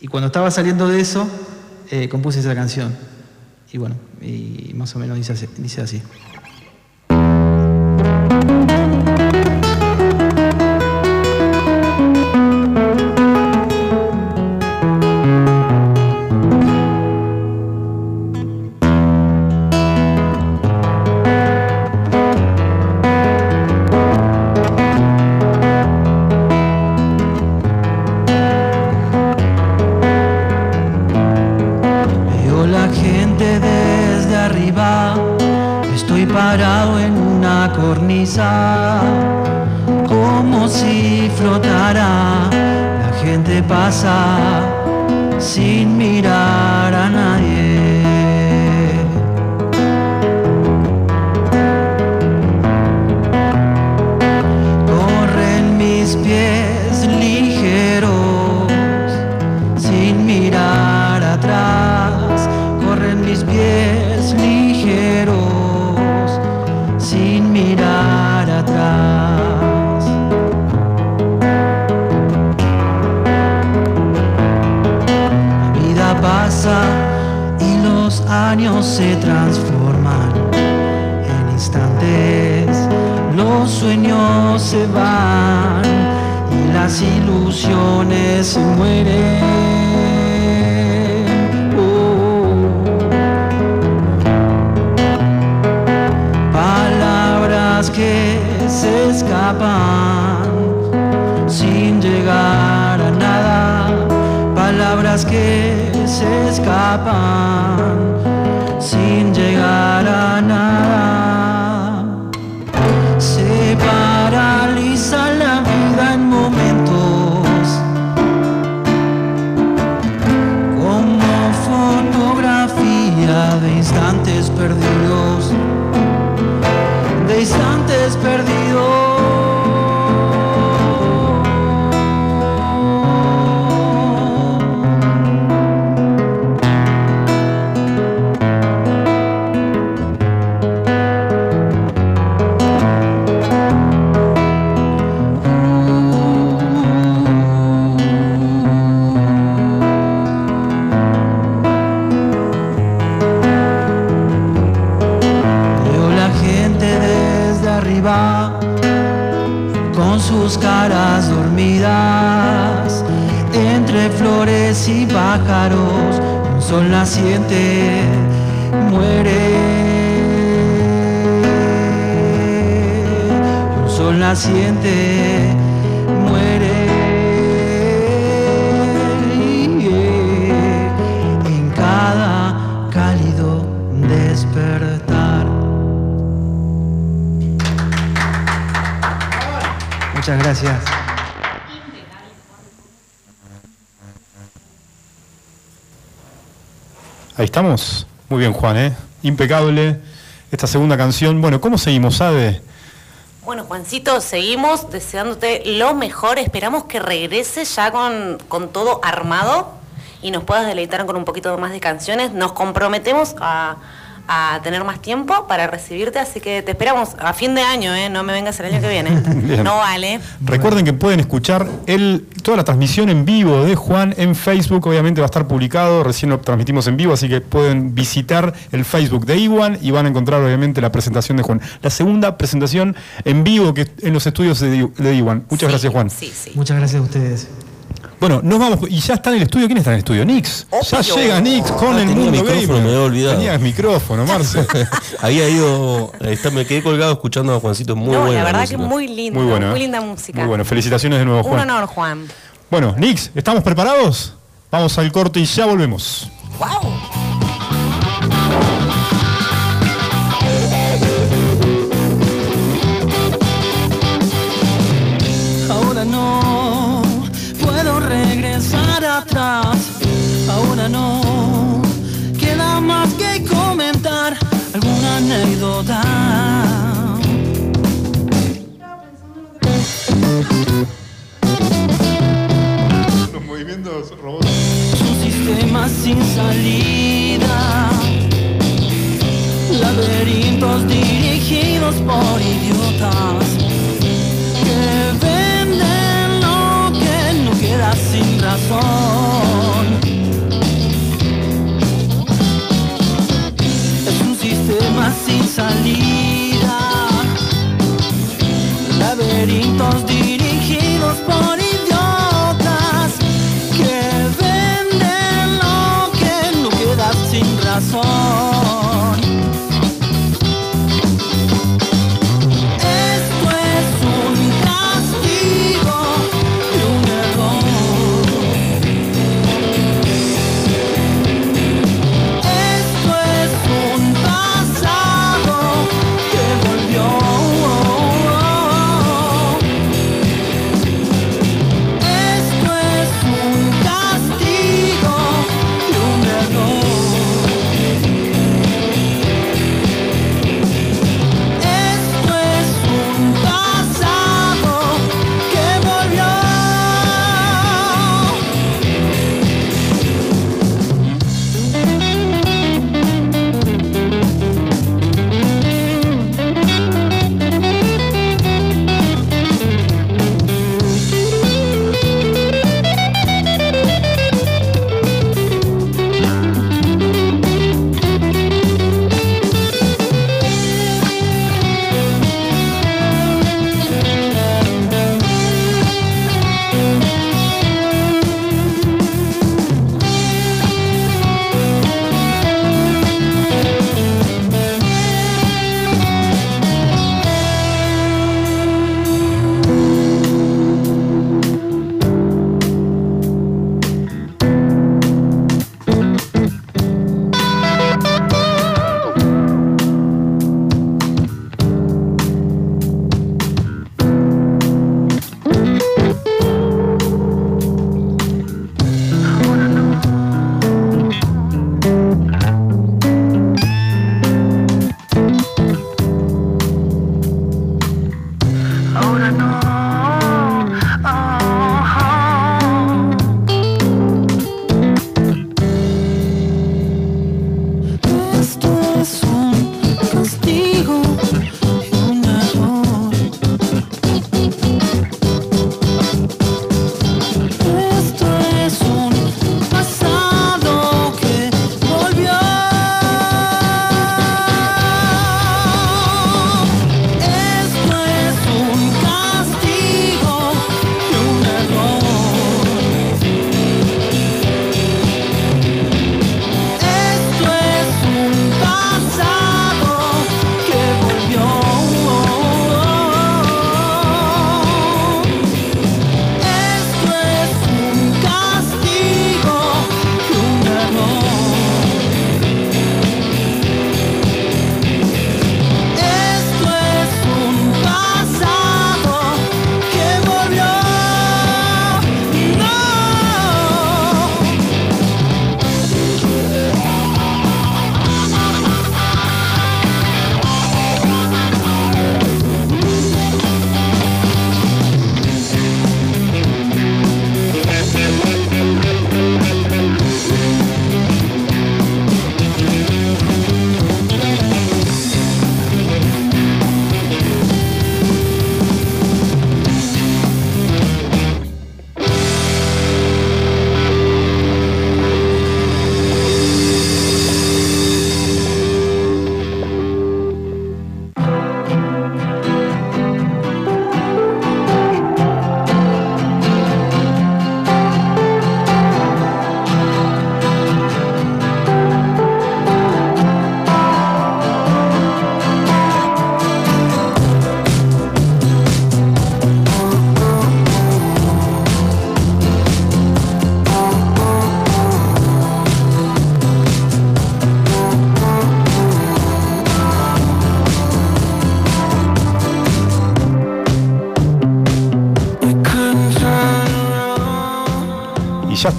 Y cuando estaba saliendo de eso, eh, compuse esa canción. Y bueno, y más o menos. Dice así. Con sus caras dormidas, entre flores y pájaros, un sol naciente muere. Un sol naciente Muchas gracias. Ahí estamos. Muy bien, Juan, ¿eh? Impecable. Esta segunda canción. Bueno, ¿cómo seguimos, Ade? Bueno, Juancito, seguimos deseándote lo mejor. Esperamos que regreses ya con, con todo armado y nos puedas deleitar con un poquito más de canciones. Nos comprometemos a, a tener más tiempo para recibirte, así que te esperamos a fin de año, ¿eh? No me vengas el año que viene. No vale. Recuerden que pueden escuchar el, toda la transmisión en vivo de Juan en Facebook. Obviamente va a estar publicado, recién lo transmitimos en vivo, así que pueden visitar el Facebook de Iwan y van a encontrar obviamente la presentación de Juan. La segunda presentación en vivo que en los estudios de, Iwan. Muchas Sí, gracias, Juan. Sí, sí. Muchas gracias a ustedes. Bueno, nos vamos. Y ya está en el estudio. ¿Quién está en el estudio? Nix. Ya llega Nix con Ah, el tenía mundo micrófono, gamer. me había olvidado. Tenía micrófono, Marce. Había ido, está, me quedé colgado escuchando a Juancito muy no, bueno. la verdad que muy lindo, Muy muy, bueno. ¿eh? linda música. Muy bueno. Felicitaciones de nuevo, Un Juan. honor, Juan. Bueno, Nix, ¿estamos preparados? Vamos al corte y ya volvemos. ¡Wow! Atrás. Ahora no queda más que comentar alguna anécdota. Los movimientos robots. un sistema sin salida. Laberintos dirigidos por idiotas sin razón. Es un sistema sin salida. Laberintos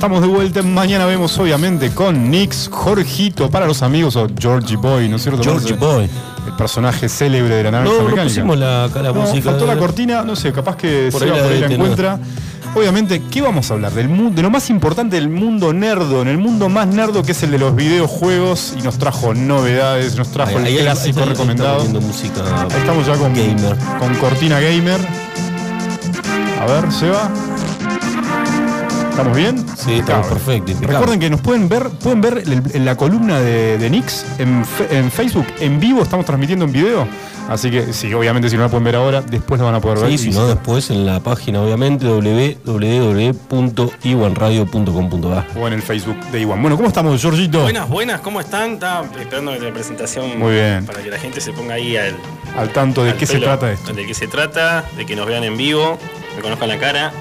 estamos de vuelta. Mañana vemos obviamente con Nix, Jorgito para los amigos o Georgie Boy, ¿no es cierto? Georgie Boy. El personaje célebre de la naranja No, no mecánica. pusimos la, acá la No, música. faltó la cortina, no sé, capaz que Por por ahí la tener. encuentra. Obviamente, ¿qué vamos a hablar? Del mu- de lo más importante del mundo nerdo, en el mundo más nerdo que es el de los videojuegos y nos trajo novedades, nos trajo Ahí- el ahí- clásico ahí- recomendado. estamos viendo música Ahí estamos ya con, gamer. con cortina gamer. A ver, Seba. ¿Estamos bien? Sí, estamos perfecto, impecable. Recuerden que nos pueden ver, pueden ver la columna de, de Nix en, fe- en Facebook, en vivo, estamos transmitiendo en video. Así que sí, obviamente si no la pueden ver ahora, después lo van a poder ver. Sí, y si no, después en la página, obviamente, www.iwanradio.com.ar. o en el Facebook de Iwan. Bueno, ¿cómo estamos, Georgito? Buenas, buenas, ¿cómo están? Estaba esperando la presentación Muy bien. para que la gente se ponga ahí al, Al tanto de al qué se trata esto. De qué se trata, de que nos vean en vivo, me conozcan la cara.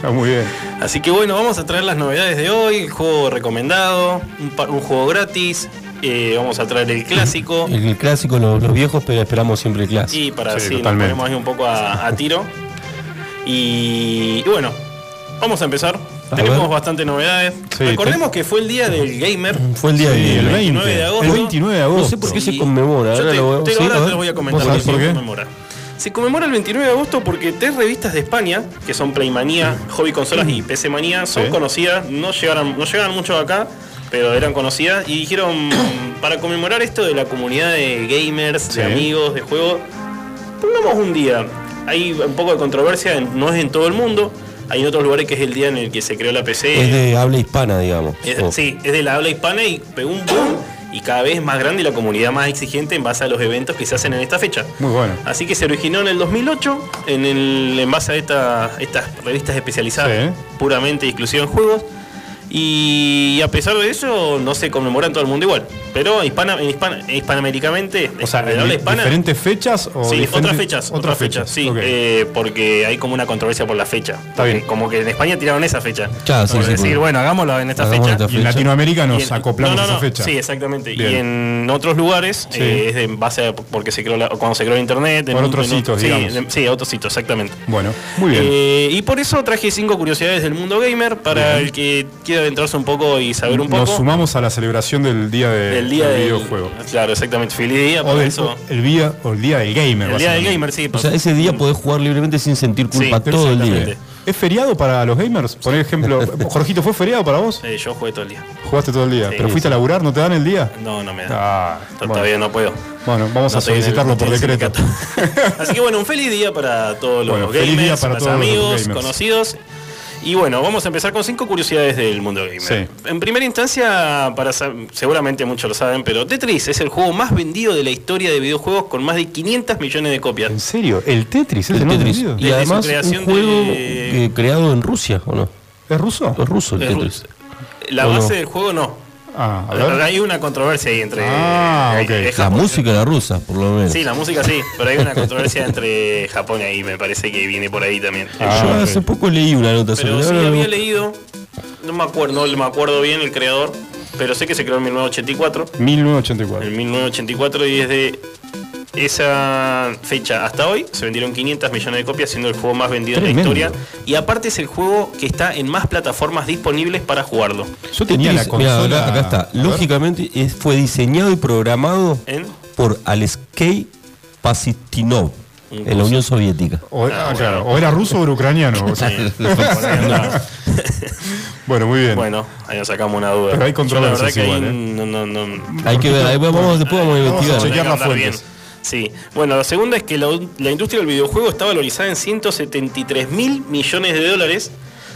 Está muy bien. Así que bueno, vamos a traer las novedades de hoy, el juego recomendado, un, juego gratis, eh, vamos a traer el clásico El, el clásico, los, los viejos, pero esperamos siempre el clásico. y para Sí, así nos totalmente. ponemos ahí un poco a, a tiro. Y, y bueno, vamos a empezar. A Tenemos ver. bastante novedades. Sí, Recordemos que fue el día del gamer. Fue el día Sí, de el 20. 29 de agosto. El 29 de agosto. No sé por qué se conmemora. Yo Ahora te, lo voy- te- sí, ahora a te ver. lo voy a comentar ¿Vos por qué se conmemora. Se conmemora el 29 de agosto porque tres revistas de España, que son Playmanía, Hobby Consolas y PC Manía, son Sí. conocidas, no llegaron, no llegaron mucho acá, pero eran conocidas, y dijeron, para conmemorar esto de la comunidad de gamers, Sí. de amigos, de juegos, pongamos un día. Hay un poco de controversia, no es en todo el mundo, hay en otros lugares que es el día en el que se creó la PC. Es de habla hispana, digamos. Es- Oh. Sí, es de la habla hispana y pegó un boom y cada vez más grande y la comunidad más exigente en base a los eventos que se hacen en esta fecha. Muy bueno. Así que se originó en el 2008 en, el, en base a esta- estas revistas especializadas Sí. puramente y exclusivas en juegos. Y a pesar de eso, no se conmemora en todo el mundo igual. Pero hispana, en hispana, hispanoamericamente, O sea, de habla hispana. diferentes fechas o Sí, diferentes- otras fechas, otras fechas, sí, eh, porque hay como una controversia por la fecha. Porque bien. Como que en España tiraron esa fecha. Ya, sí, Por sí, decir, bueno, hagámoslo en esta Hagamos fecha. esta y en fecha. Latinoamérica nos en- acoplamos no, no, a no, esa fecha. Sí, exactamente. Bien. Y en otros lugares Sí. eh, es de en base a porque se creó la- cuando se creó internet. en Por otros en un- sitios, sí, digamos. en- sí, otros sitios, exactamente. Bueno, muy bien. Eh, y por eso traje cinco curiosidades del mundo gamer para el que quiera adentrarse un poco y saber un poco Nos sumamos a la celebración del día de, del día del del videojuego. Claro, exactamente. Feliz día O del, eso. el, día, o el día del gamer. El día del gamer, sí. O sea, ese día podés jugar libremente sin sentir culpa Sí, todo el día. ¿Es feriado para los gamers? Por ejemplo, Jorgito, ¿fue feriado para vos? Eh, yo jugué todo el día. Jugaste todo el día. Sí, ¿Pero fuiste sí. a laburar? ¿No te dan el día? No, no me da. Ah, bueno. Todavía no puedo. Bueno, vamos No a el- solicitarlo por decreto. Así que bueno, un feliz día para todos los Bueno, gamers, feliz día para todos los amigos, conocidos. Y bueno, vamos a empezar con cinco curiosidades del mundo gamer. Sí. En primera instancia, para seguramente muchos lo saben, pero Tetris es el juego más vendido de la historia de videojuegos con más de 500 millones de copias. ¿En serio? ¿El Tetris es el, El más Tetris. vendido? Y Desde además su creación un juego de- creado en Rusia, ¿o no? ¿Es ruso? Es ruso el Es Tetris. La base del juego no. Ah, a ver. Hay una controversia ahí entre. Ah, es La música era rusa, por lo menos. Sí, la música sí, pero hay una controversia entre Japón y ahí, me parece que viene por ahí también. Ah, Yo hace poco leí una nota sobre Pero sí ahora había no- leído, no me acuerdo, no me acuerdo bien el creador, pero sé que se creó en 1984. 1984. En 1984 y desde esa fecha hasta hoy se vendieron 500 millones de copias, siendo el juego más vendido Tremendo. en la historia. Y aparte es el juego que está en más plataformas disponibles para jugarlo. Yo tenía la mirá, consola. acá, acá está. Lógicamente es- fue diseñado y programado ¿En? por Alexei Pasitnov Un en la. Unión Soviética. O, ah, Ah, claro, bueno. o era ruso o era ucraniano. o sea. Bueno, muy bien. bueno, ahí nos sacamos una duda. Pero hay controversias que ahí igual, ¿eh? no, no, no, Hay que ver, ahí vamos, después vamos a Vamos a investigar. chequear las. Sí, bueno, la segunda es que la, la industria del videojuego está valorizada en 173 mil millones de dólares,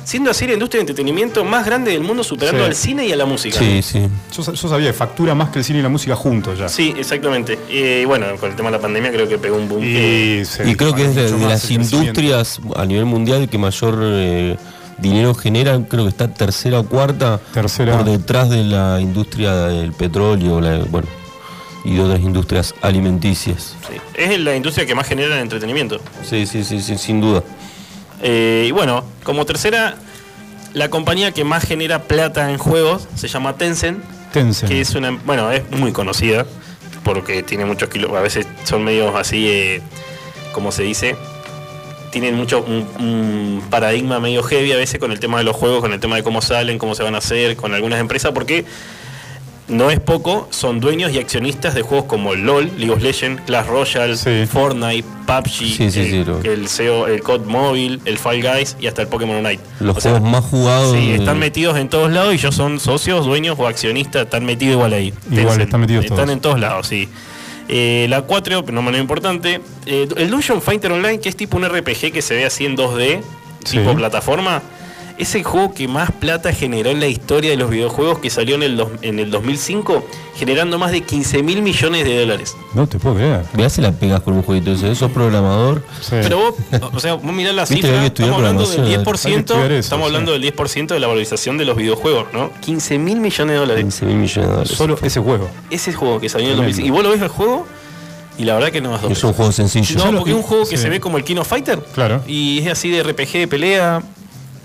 siendo así la industria de entretenimiento más grande del mundo, superando Sí. al cine y a la música. Sí, sí. Yo, sa- yo sabía que factura más que el cine y la música juntos ya. Sí, exactamente. Y bueno, con el tema de la pandemia creo que pegó un boom. que- Y, se Y creo que es de, las más el crecimiento. industrias a nivel mundial que mayor eh, dinero generan, creo que está tercera o cuarta Tercera. por detrás de la industria del petróleo, la- bueno, y de otras industrias alimenticias. sí. Es la industria que más genera en entretenimiento. Sí, sí, sí, sí, sin duda. Eh, y bueno, como tercera, la compañía que más genera plata en juegos se llama Tencent. Tencent. que es una, bueno, es muy conocida porque tiene muchos kilos, a veces son medios así, eh, como se dice, tienen mucho un, un paradigma medio heavy a veces con el tema de los juegos, con el tema de cómo salen, cómo se van a hacer, con algunas empresas, porque no es poco, son dueños y accionistas de juegos como LOL, League of Legends, Clash Royale, Sí. Fortnite, PUBG, Sí, sí, el, sí, lo- el CEO, el COD Mobile, el Fall Guys y hasta el Pokémon Unite. Los O sea, juegos más jugados. Sí, están metidos en todos lados y ellos son socios, dueños o accionistas, están metidos igual ahí. Igual, están metidos Están todos. en todos lados, sí. Eh, la 4, pero no menos importante, eh, el Dungeon Fighter Online, que es tipo un RPG que se ve así en 2D, Sí. tipo plataforma, es el juego que más plata generó en la historia de los videojuegos que salió en el, dos- en el 2005, generando más de 15 mil millones de dólares. No te puedo creer. Veas si la pegas con un jueguito de eso. Sos programador. Sí. Pero vos, o sea, vos mirás la cifra, estamos hablando del programación, hay que 10%, estudiar eso, estamos sí. hablando del 10% de la valorización de los videojuegos, ¿no? 15 mil millones de dólares. 15 mil millones de dólares. Solo ese juego. Ese juego que salió en el Tremendo. 2005. Y vos lo ves el juego y la verdad que no a Es un juego sencillo. No, porque es un juego que Sí. se ve como el King of Fighter. Claro. Y es así de RPG de pelea.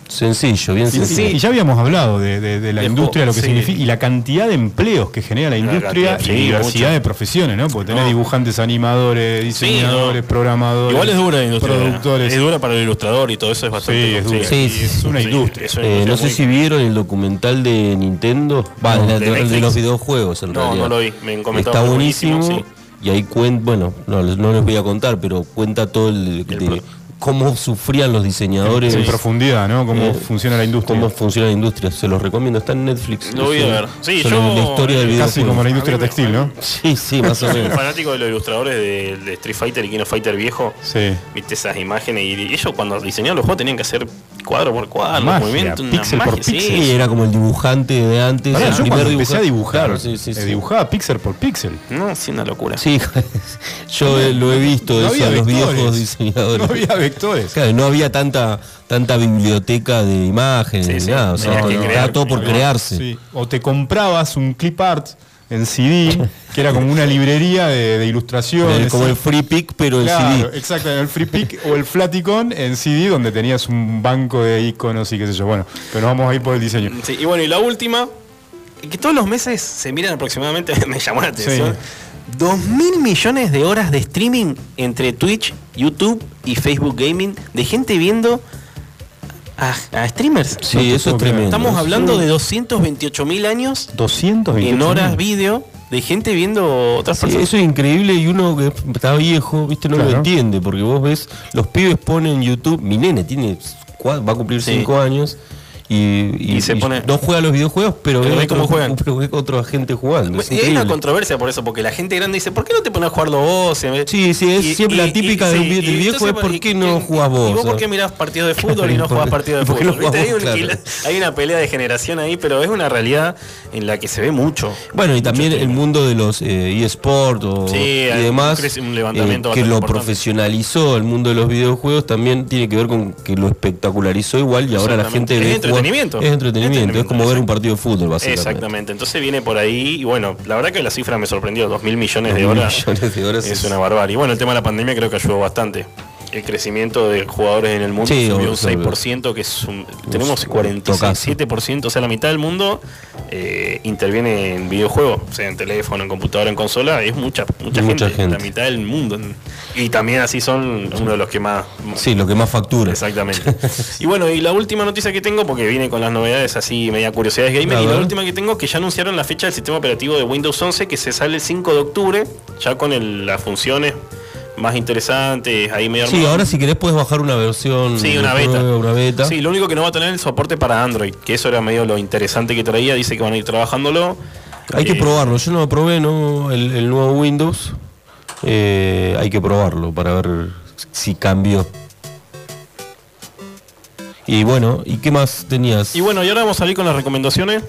Sencillo, bien sencillo. y ya habíamos hablado de, de- de la De industria, lo que sí. significa y la cantidad de empleos que genera la industria cantidad, y sí, diversidad mucho. de profesiones, ¿no? Porque tenés No. dibujantes, animadores, diseñadores, no. programadores, Igual es dura la industria. productores. Es dura para el ilustrador y todo eso es bastante. Sí, es dura. Sí, sí, es una industria. es una Eh, industria no sé muy- si vieron el documental de Nintendo. Va, No, de, de de- de los videojuegos en No, realidad. no lo vi. Me Está buenísimo. buenísimo, Y ahí cuenta, bueno, no, les- no les voy a contar, pero cuenta todo el, de pro- cómo sufrían los diseñadores. en profundidad, ¿no? Cómo Eh, funciona la industria. Cómo funciona la industria. Se los recomiendo. Está en Netflix. Lo voy a ver. Sí, yo- la historia del Casi como la industria textil, ¿no? Sí, sí, más o Soy un menos. fanático de los ilustradores de, de Street Fighter y King of Fighter viejo. Sí. Viste esas imágenes y ellos cuando diseñaban los juegos tenían que hacer cuadro por cuadro, Magia, movimiento, una píxel por magia, sí. era como el dibujante de antes. El yo cuando empecé a dibujante. dibujar, Claro, sí, sí, eh, sí. dibujaba píxel por píxel. No, sí, una locura. Sí, yo eh, lo he visto, No eso, había a los vectores. viejos diseñadores. No había vectores. Claro, no había tanta tanta biblioteca de imágenes Sí, ni sí, nada, o sea, estaba todo por ¿no? crearse. Sí. O te comprabas un clip art en CD, que era como una librería de, de ilustraciones. Como el free pick, pero el Claro, CD. exacto, el Free Pick o el Flaticon en CD donde tenías un banco de iconos y qué sé yo. Bueno, pero vamos a ir por el diseño. Sí, y bueno, y la última, que todos los meses se miran aproximadamente, me llamó la atención, dos mil millones de horas de streaming entre Twitch, YouTube y Facebook Gaming de gente viendo a, a streamers. Sí, No eso es tremendo. Estamos Es hablando de 228 mil años 228 en horas mil. vídeo de gente viendo otras Sí, personas. eso es increíble y uno que está viejo, viste, no Claro. lo entiende, porque vos ves, los pibes ponen en YouTube, mi nene tiene va a cumplir Sí. 5 años y, Y se pone- no juega los videojuegos, pero, Pero ve cómo juegan. otra gente jugando. Es Y hay una controversia por eso, porque la gente grande dice, ¿por qué no te pones a jugarlo vos? Sí, sí, es siempre la típica de del y viejo es, ¿por qué no jugás vos? ¿Y vos por qué mirás partidos de fútbol y no ¿Por jugás partidos de fútbol? no jugás ¿Viste? Hay, vos? un- Claro. hay una pelea de generación ahí, pero es una realidad en la que se ve mucho. Bueno, y también el mundo de los eh, eSport o, Sí, y hay demás, un un levantamiento eh, que lo importante. profesionalizó el mundo de los videojuegos, también tiene que ver con que lo espectacularizó igual y ahora la gente ve entretenimiento. Es entretenimiento, es como ver un partido de fútbol, básicamente. Exactamente, entonces viene por ahí y bueno, la verdad que la cifra me sorprendió, dos mil millones de 2.000 horas. millones de horas es una barbarie. Y bueno, el tema de la pandemia creo que ayudó bastante. El crecimiento de jugadores en el mundo Sí, subió un 6%, que es un, tenemos tocazo. 47%, o sea, la mitad del mundo eh, interviene en videojuegos, o sea, en teléfono, en computadora, en consola, es mucha, mucha, Mucha gente, gente. la mitad del mundo. Y también así son uno de los que más, Sí, lo que más factura. Exactamente. y bueno, y la última noticia que tengo, porque viene con las novedades así, media curiosidades gamer, A y la última que tengo que ya anunciaron la fecha del sistema operativo de Windows 11 que se sale el 5 de octubre, ya con el- las funciones más interesantes, ahí medio Sí, ahora si querés puedes bajar una versión. Sí, una beta. Una beta. Sí, lo único que no va a tener el soporte para Android, que eso era medio lo interesante que traía, dice que van a ir trabajándolo. Hay que Eh, probarlo. Yo no lo probé, ¿no? El, el nuevo Windows. Eh, hay que probarlo para ver si cambió. Y bueno, ¿y qué más tenías? Y bueno, y ahora vamos a salir con las recomendaciones.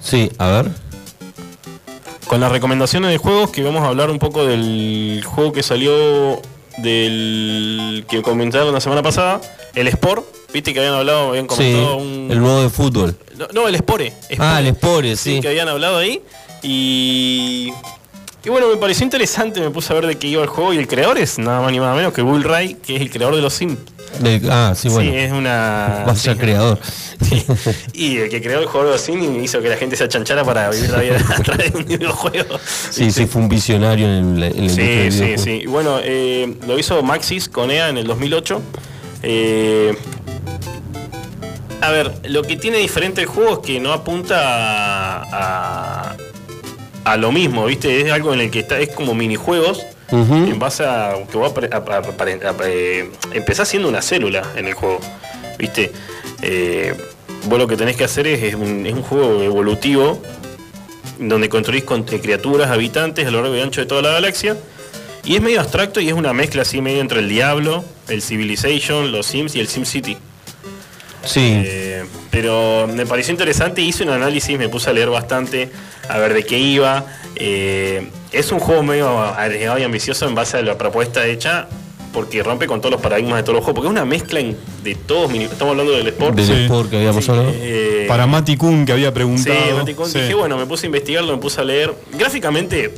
Sí, a ver. Con las recomendaciones de juegos que vamos a hablar un poco del juego que salió del que comentaron la semana pasada, el Sport, viste que habían hablado, habían Sí, comentado un el nuevo de fútbol. no, no, el Spore, Ah, el Spore, sí, sí. que habían hablado ahí y y bueno, me pareció interesante, me puse a ver de qué iba el juego y el creador es nada más ni nada menos que Bull Ray, que es el creador de los Sims. De- ah, sí, bueno. Sí, es una. Vaya sí. creador. Y el que creó el juego de Sim hizo que la gente se achanchara para vivir la vida a través de un videojuego. Sí, sí, fue un visionario en la, en Sí, sí, sí. Y Bueno, eh, lo hizo Maxis con EA en el 2008. Eh, a ver, lo que tiene diferente el juego es que no apunta a, a, a lo mismo, ¿viste? Es algo en el que está, es como minijuegos. Ujú. En base a que vos a- eh, empezás siendo una célula en el juego, ¿viste? Eh, vos lo que tenés que hacer es, es un, juego evolutivo donde construís con eh, criaturas, habitantes a lo largo y ancho de toda la galaxia. Y es medio abstracto y es una mezcla así medio entre el Diablo, el Civilization, los Sims y el Sim City. Sí. Eh, pero me pareció interesante, hice un análisis, me puse a leer bastante, a ver de qué iba. Eh, es un juego medio arriesgado y ambicioso en base a la propuesta hecha, porque rompe con todos los paradigmas de todos los juegos, porque es una mezcla en- de todos, mini- estamos hablando del sport. Del Sí. sport que habíamos Sí, hablado. eh, Para Mati Kun, que había Sí, preguntado. Sí. dije, bueno, me puse a investigarlo, me puse a leer. Gráficamente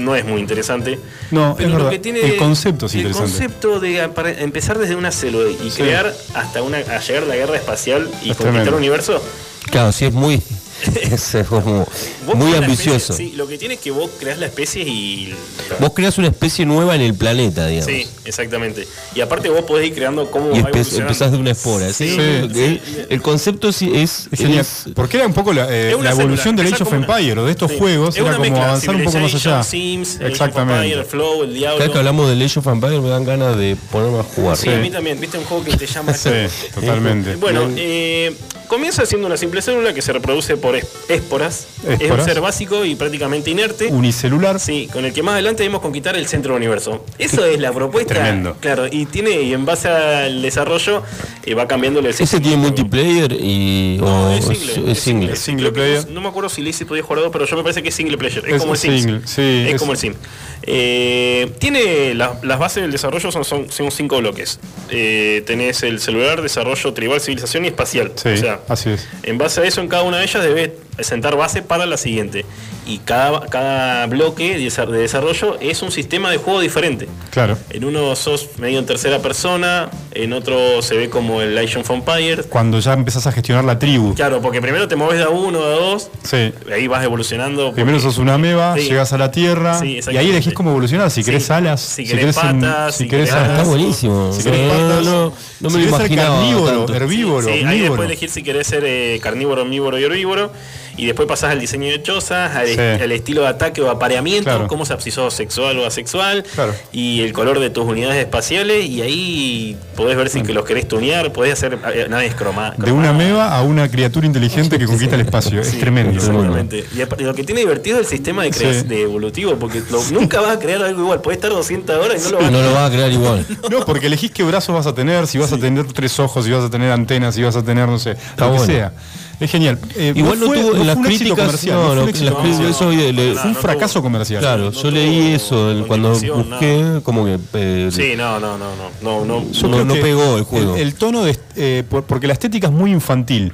no es muy interesante. No, pero es lo verdad. que tiene El concepto es el interesante. concepto de para empezar desde una célula y Sí. crear hasta una a llegar a la guerra espacial y Es conquistar tremendo. el universo. Claro, sí, es muy. es como Vos muy ambicioso. especie- sí, lo que tiene es que vos creás la especie y. Vos creas una especie nueva en el planeta, digamos. Sí, exactamente. Y aparte vos podés ir creando cómo Y va empezás de una espora. ¿sí? Sí. El, el concepto es, Es Porque era un poco la, eh, la evolución célula, del Age of Empire o de estos Sí. juegos, Es era una como mezcla, avanzar un poco más allá. Sims, Exactamente. Empire, el Flow, el Diablo. cada vez que hablamos del Age of Empires me dan ganas de ponerme a jugar. Sí, a mí también, viste un juego que te llama Sí, totalmente. Bueno, eh, comienza siendo una simple célula que se reproduce por es- esporas. Es un ser básico y prácticamente inerte. Unicelular. Sí, con el que más adelante debemos conquistar el centro del universo. Eso es la propuesta. Tremendo. Claro, y tiene, y en base al desarrollo, eh, va cambiando el Ese tiene multiplayer y. No, es single. es single. Single player. No, no me acuerdo si Lizzy podía jugar dos, pero yo me parece que es single player. Es, como el Sim. sí, es, como el Sim. Eh, tiene la- las bases del desarrollo son, son, son cinco bloques. Eh, tenés el celular, desarrollo tribal, civilización y espacial. Sí, o sea, así es. en base a eso, en cada una de ellas debe sentar base para la siguiente. Y cada, cada bloque de desa- de desarrollo es un sistema de juego diferente. Claro. En uno sos medio en tercera persona, en otro se ve como el Age of Empires. Cuando ya empezás a gestionar la tribu. Claro, porque primero te mueves de a uno, de a dos, Sí. ahí vas evolucionando. Primero porque- sos una ameba, Sí. llegas a la Tierra Sí, y ahí elegís cómo evolucionar. Si Sí. querés alas, Si querés un- patas, si si querés querés Ah, está alas, buenísimo. Si querés patas, no, no si me lo querés ser imaginaba. carnívoro, tanto. herbívoro, Sí, ahí después elegir si querés ser eh, carnívoro, omnívoro y herbívoro. Y después pasás al diseño de chozas, al, Sí. al estilo de ataque o apareamiento, Claro. cómo se sos sexual o asexual, Claro. y el color de tus unidades espaciales. Y ahí podés ver si que los querés tunear, podés hacer eh, naves croma- De una cromadas. ameba a una criatura inteligente que conquista el espacio. Es tremendo. Exactamente. Y aparte, lo que tiene divertido es el sistema de, de evolutivo, porque lo- nunca vas a crear algo igual. Puedes estar 200 horas y no lo vas a No lo vas a crear igual. No, porque elegís qué brazos vas a tener, si vas a tener tres ojos, si vas a tener antenas, si vas a tener, no sé, lo que bueno. sea. Es genial. Eh, Igual no, fue- tuvo en fue las un críticas. comercial, No, fue no, un éxito las no, eso, le- no, Fue un no fracaso comercial. Claro, no yo leí eso el- cuando busqué, como que. eh, Sí, no, no, no, no, no, no. Yo No- creo no que pegó el juego. El, tono de, eh, por- porque la estética es muy infantil.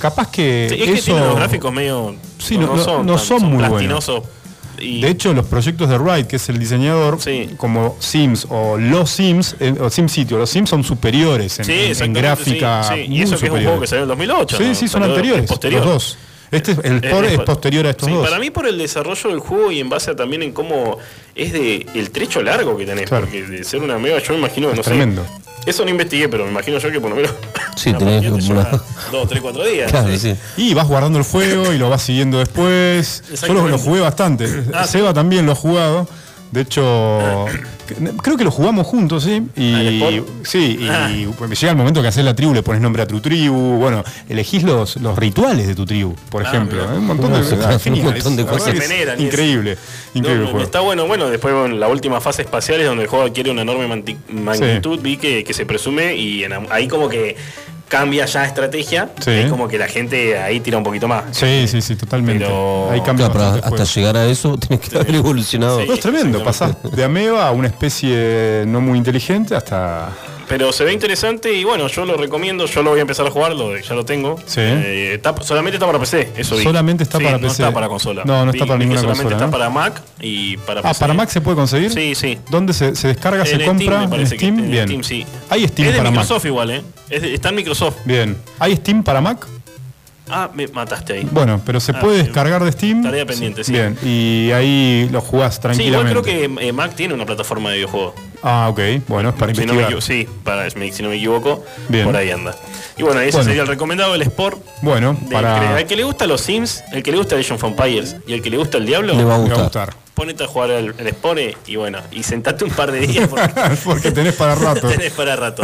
Capaz que Sí, es que eso. tiene los gráficos medio. Sí, no- no- no tan- son muy buenos. plastinosos. Y De hecho, los proyectos de Wright, que es el diseñador, Sí. como Sims o los Sims, eh, o SimCity o los Sims son superiores en, sí, en- en gráfica. sí, sí. Y eso que es un juego que salió en 2008. Sí, ¿no? sí, son anteriores. Los dos. Este es, el Eh, por es po- posterior a estos sí, dos. Para mí por el desarrollo del juego y en base a también en cómo es de el trecho largo que tenés, Claro. porque de ser una mega yo me imagino, no sé. tremendo. Eso no investigué, pero me imagino yo que por lo menos Sí, tenés te una- lleva dos, tres, cuatro días. Claro, sí. sí. Y vas guardando el juego y lo vas siguiendo después. Yo lo, lo jugué bastante. Ah, Seba también lo ha jugado. De hecho, creo que lo jugamos juntos, ¿sí? ¿Al Y sí, y Ah. llega el momento que haces la tribu, le pones nombre a tu tribu, bueno, elegís los, los rituales de tu tribu, por Ah, ejemplo. Hay un montón de, genial, un montón de cosas. que es Veneran y es- Increíble, increíble No. Está bueno, bueno, después bueno, la última fase espacial es donde el juego adquiere una enorme magnitud, vi que, que se presume y en- ahí como que cambia ya estrategia, Sí. es como que la gente ahí tira un poquito más. Sí, sí, sí, totalmente. Pero- Ahí cambia Claro, hasta llegar a eso tenés que haber evolucionado. Sí. No, es tremendo, pasás de ameba a una especie no muy inteligente hasta Pero se ve interesante y bueno, yo lo recomiendo, yo lo voy a empezar a jugar, lo, ya lo tengo. Sí. Eh, está- solamente está para PC, eso vi. Solamente está Sí, para no PC. está para consola. No, no está para vi ninguna solamente consola, está ¿no? para Mac y para Ah, PC. ¿para Mac se puede conseguir? Sí, sí. ¿Dónde se, se descarga, se compra? Steam, me ¿En parece que- Steam? en Bien. Steam, sí. Hay Steam es de para Mac. Microsoft igual, ¿eh? Es de- está en Microsoft. Bien. ¿Hay Steam para Mac? Ah, me mataste ahí. Bueno, pero se Ah, puede sí. descargar de Steam. Tarea pendiente, sí. Bien, y ahí lo jugás Sí, igual tranquilamente. creo que eh, Mac tiene una plataforma de videojuegos. Ah, ok. Bueno, es para Si no, me investigar. equivo- sí, para, si no me equivoco, Bien. por ahí anda. Y bueno, ese Bueno. sería el recomendado del Sport. Bueno, para... al que le gusta los Sims, el que le gusta Age of Empires y el que le gusta el Diablo, Le va a me va a gustar. ponete a jugar el, el Sport y bueno, y sentate un par de días porque Porque tenés para rato. tenés para rato.